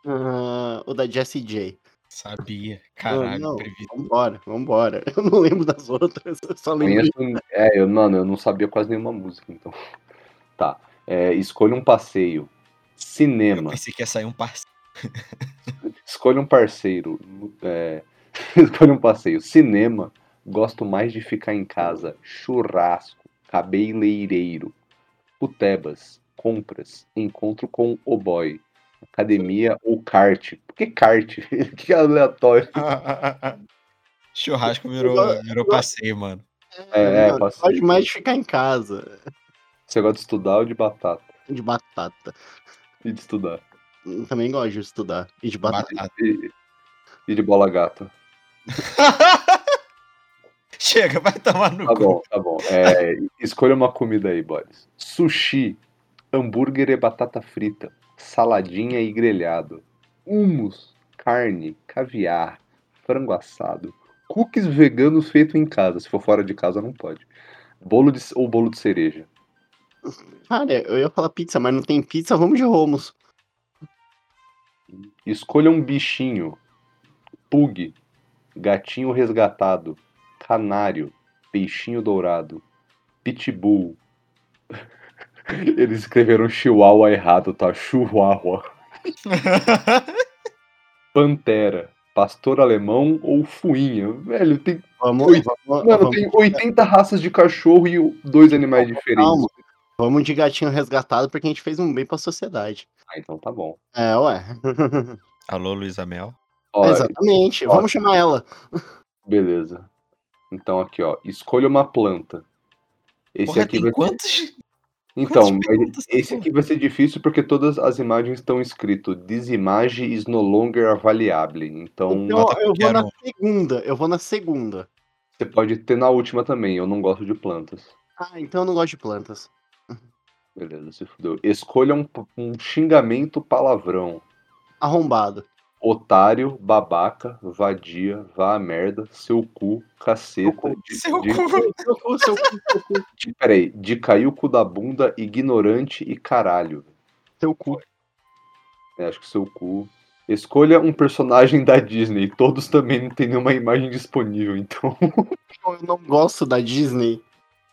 Ah, o da Jessie J. Sabia. Caralho, não, previ. vambora, vambora. Eu não lembro das outras, eu só lembro. Conheço, é, eu, mano, eu não sabia quase nenhuma música, então. Tá. É, escolha um passeio. Eu Cinema. pensei que ia sair um parceiro. Escolha um parceiro. É, escolha um passeio. Cinema. Gosto mais de ficar em casa. Churrasco. Cabeleireiro. Putebas. Compras. Encontro com o boy. Academia ou kart. Por que kart? que aleatório. Churrasco Eu virou, gosto- virou gosto- passeio, mano. É, é, passeio. Pode mais de ficar em casa. Você gosta de estudar ou de batata? De batata. E de estudar. Eu Também gosto de estudar. E de batata. Batata. E, e de bola gata. Chega, vai tomar no Tá cu. bom, tá bom. É, escolha uma comida aí, Boris. Sushi, hambúrguer e batata frita, saladinha e grelhado, hummus, carne, caviar, frango assado, cookies veganos feito em casa. Se for fora de casa, não pode. Bolo de, ou bolo de cereja. Cara, eu ia falar pizza, mas não tem pizza, vamos de Romos. Escolha um bichinho. Pug, gatinho resgatado, canário, peixinho dourado, pitbull. Eles escreveram chihuahua errado, tá? Chihuahua. Pantera, pastor alemão ou fuinha. Velho, tem, Vamos, Oi, vamos, mano, vamos, tem 80 raças de cachorro e dois animais diferentes. calma. Vamos de gatinho resgatado porque a gente fez um bem pra sociedade. Ah, então tá bom. É, ué. Alô, Luísa Mel. Ó, Exatamente. ó. Vamos chamar ela. beleza. Então aqui, ó. Escolha uma planta. Esse Porra, aqui tem vai quantos? Então, esse aqui vai ser difícil porque todas as imagens estão escrito This image is no longer available. Então, Então eu vou na segunda. Eu vou na segunda. Você pode ter na última também, eu não gosto de plantas. Ah, então eu não gosto de plantas. Beleza, se fudeu. Escolha um, um xingamento palavrão. Arrombado. Otário, babaca, vadia, vá a merda, seu cu, caceta. De, Seu de, cu. Seu cu, seu cu, seu cu. de- peraí, de cair o cu da bunda, ignorante e caralho. Seu cu. É, acho que seu cu. Escolha um personagem da Disney. Todos também não tem nenhuma imagem disponível, então Eu não gosto da Disney,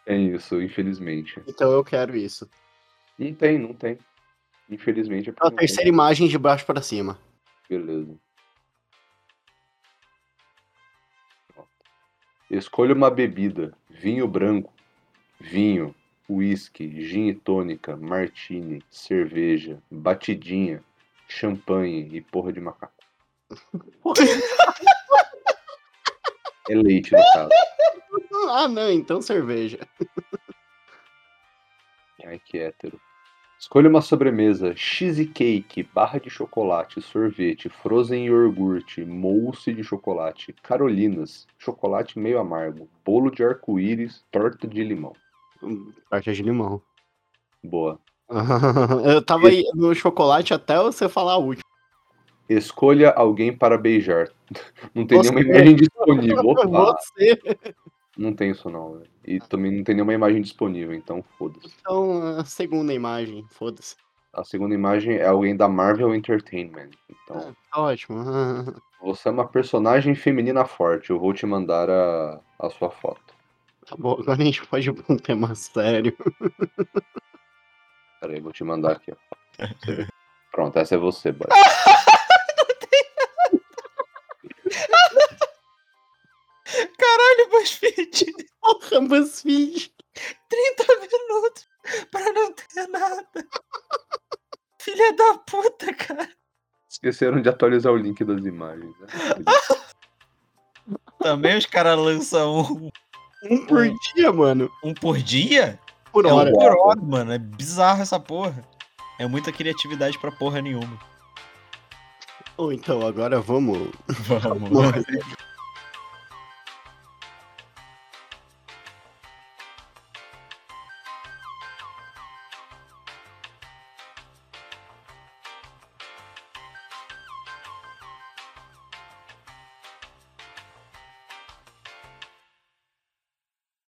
é isso, infelizmente. então eu quero isso. Não tem, não tem. Infelizmente é porque A tem. terceira imagem de baixo pra cima. Beleza. Escolha uma bebida: vinho branco, vinho, uísque, gin e tônica, martini, cerveja, batidinha, champanhe e porra de macaco. É leite, no caso. Ah, não, então cerveja. Ai, que hétero. Escolha uma sobremesa: cheesecake, barra de chocolate, sorvete, frozen iogurte, mousse de chocolate, carolinas, chocolate meio amargo, bolo de arco-íris, torta de limão. Hum, Torta de limão. Boa. Eu tava aí no chocolate até você falar a última. Escolha alguém para beijar. Não tem Você. nenhuma imagem disponível. Opa, Você. Não tem isso não, velho. E também não tem nenhuma imagem disponível, então foda-se. Então, a segunda imagem, foda-se. A segunda imagem é alguém da Marvel Entertainment. Então, Ah, tá ótimo. você é uma personagem feminina forte. Eu vou te mandar a, a sua foto. Tá bom, agora a gente pode ir pra um tema sério. Peraí, vou te mandar aqui, ó. Pronto, essa é você, boy. Caralho, BuzzFeed. Porra, BuzzFeed. 30 minutos pra não ter nada. Filha da puta, cara. Esqueceram de atualizar o link das imagens. né? Também os caras lançam um, Um por dia, mano. um por dia? Por é um hora. por hora, mano. É bizarro essa porra. É muita criatividade pra porra nenhuma. Ou então, agora vamos. Vamos.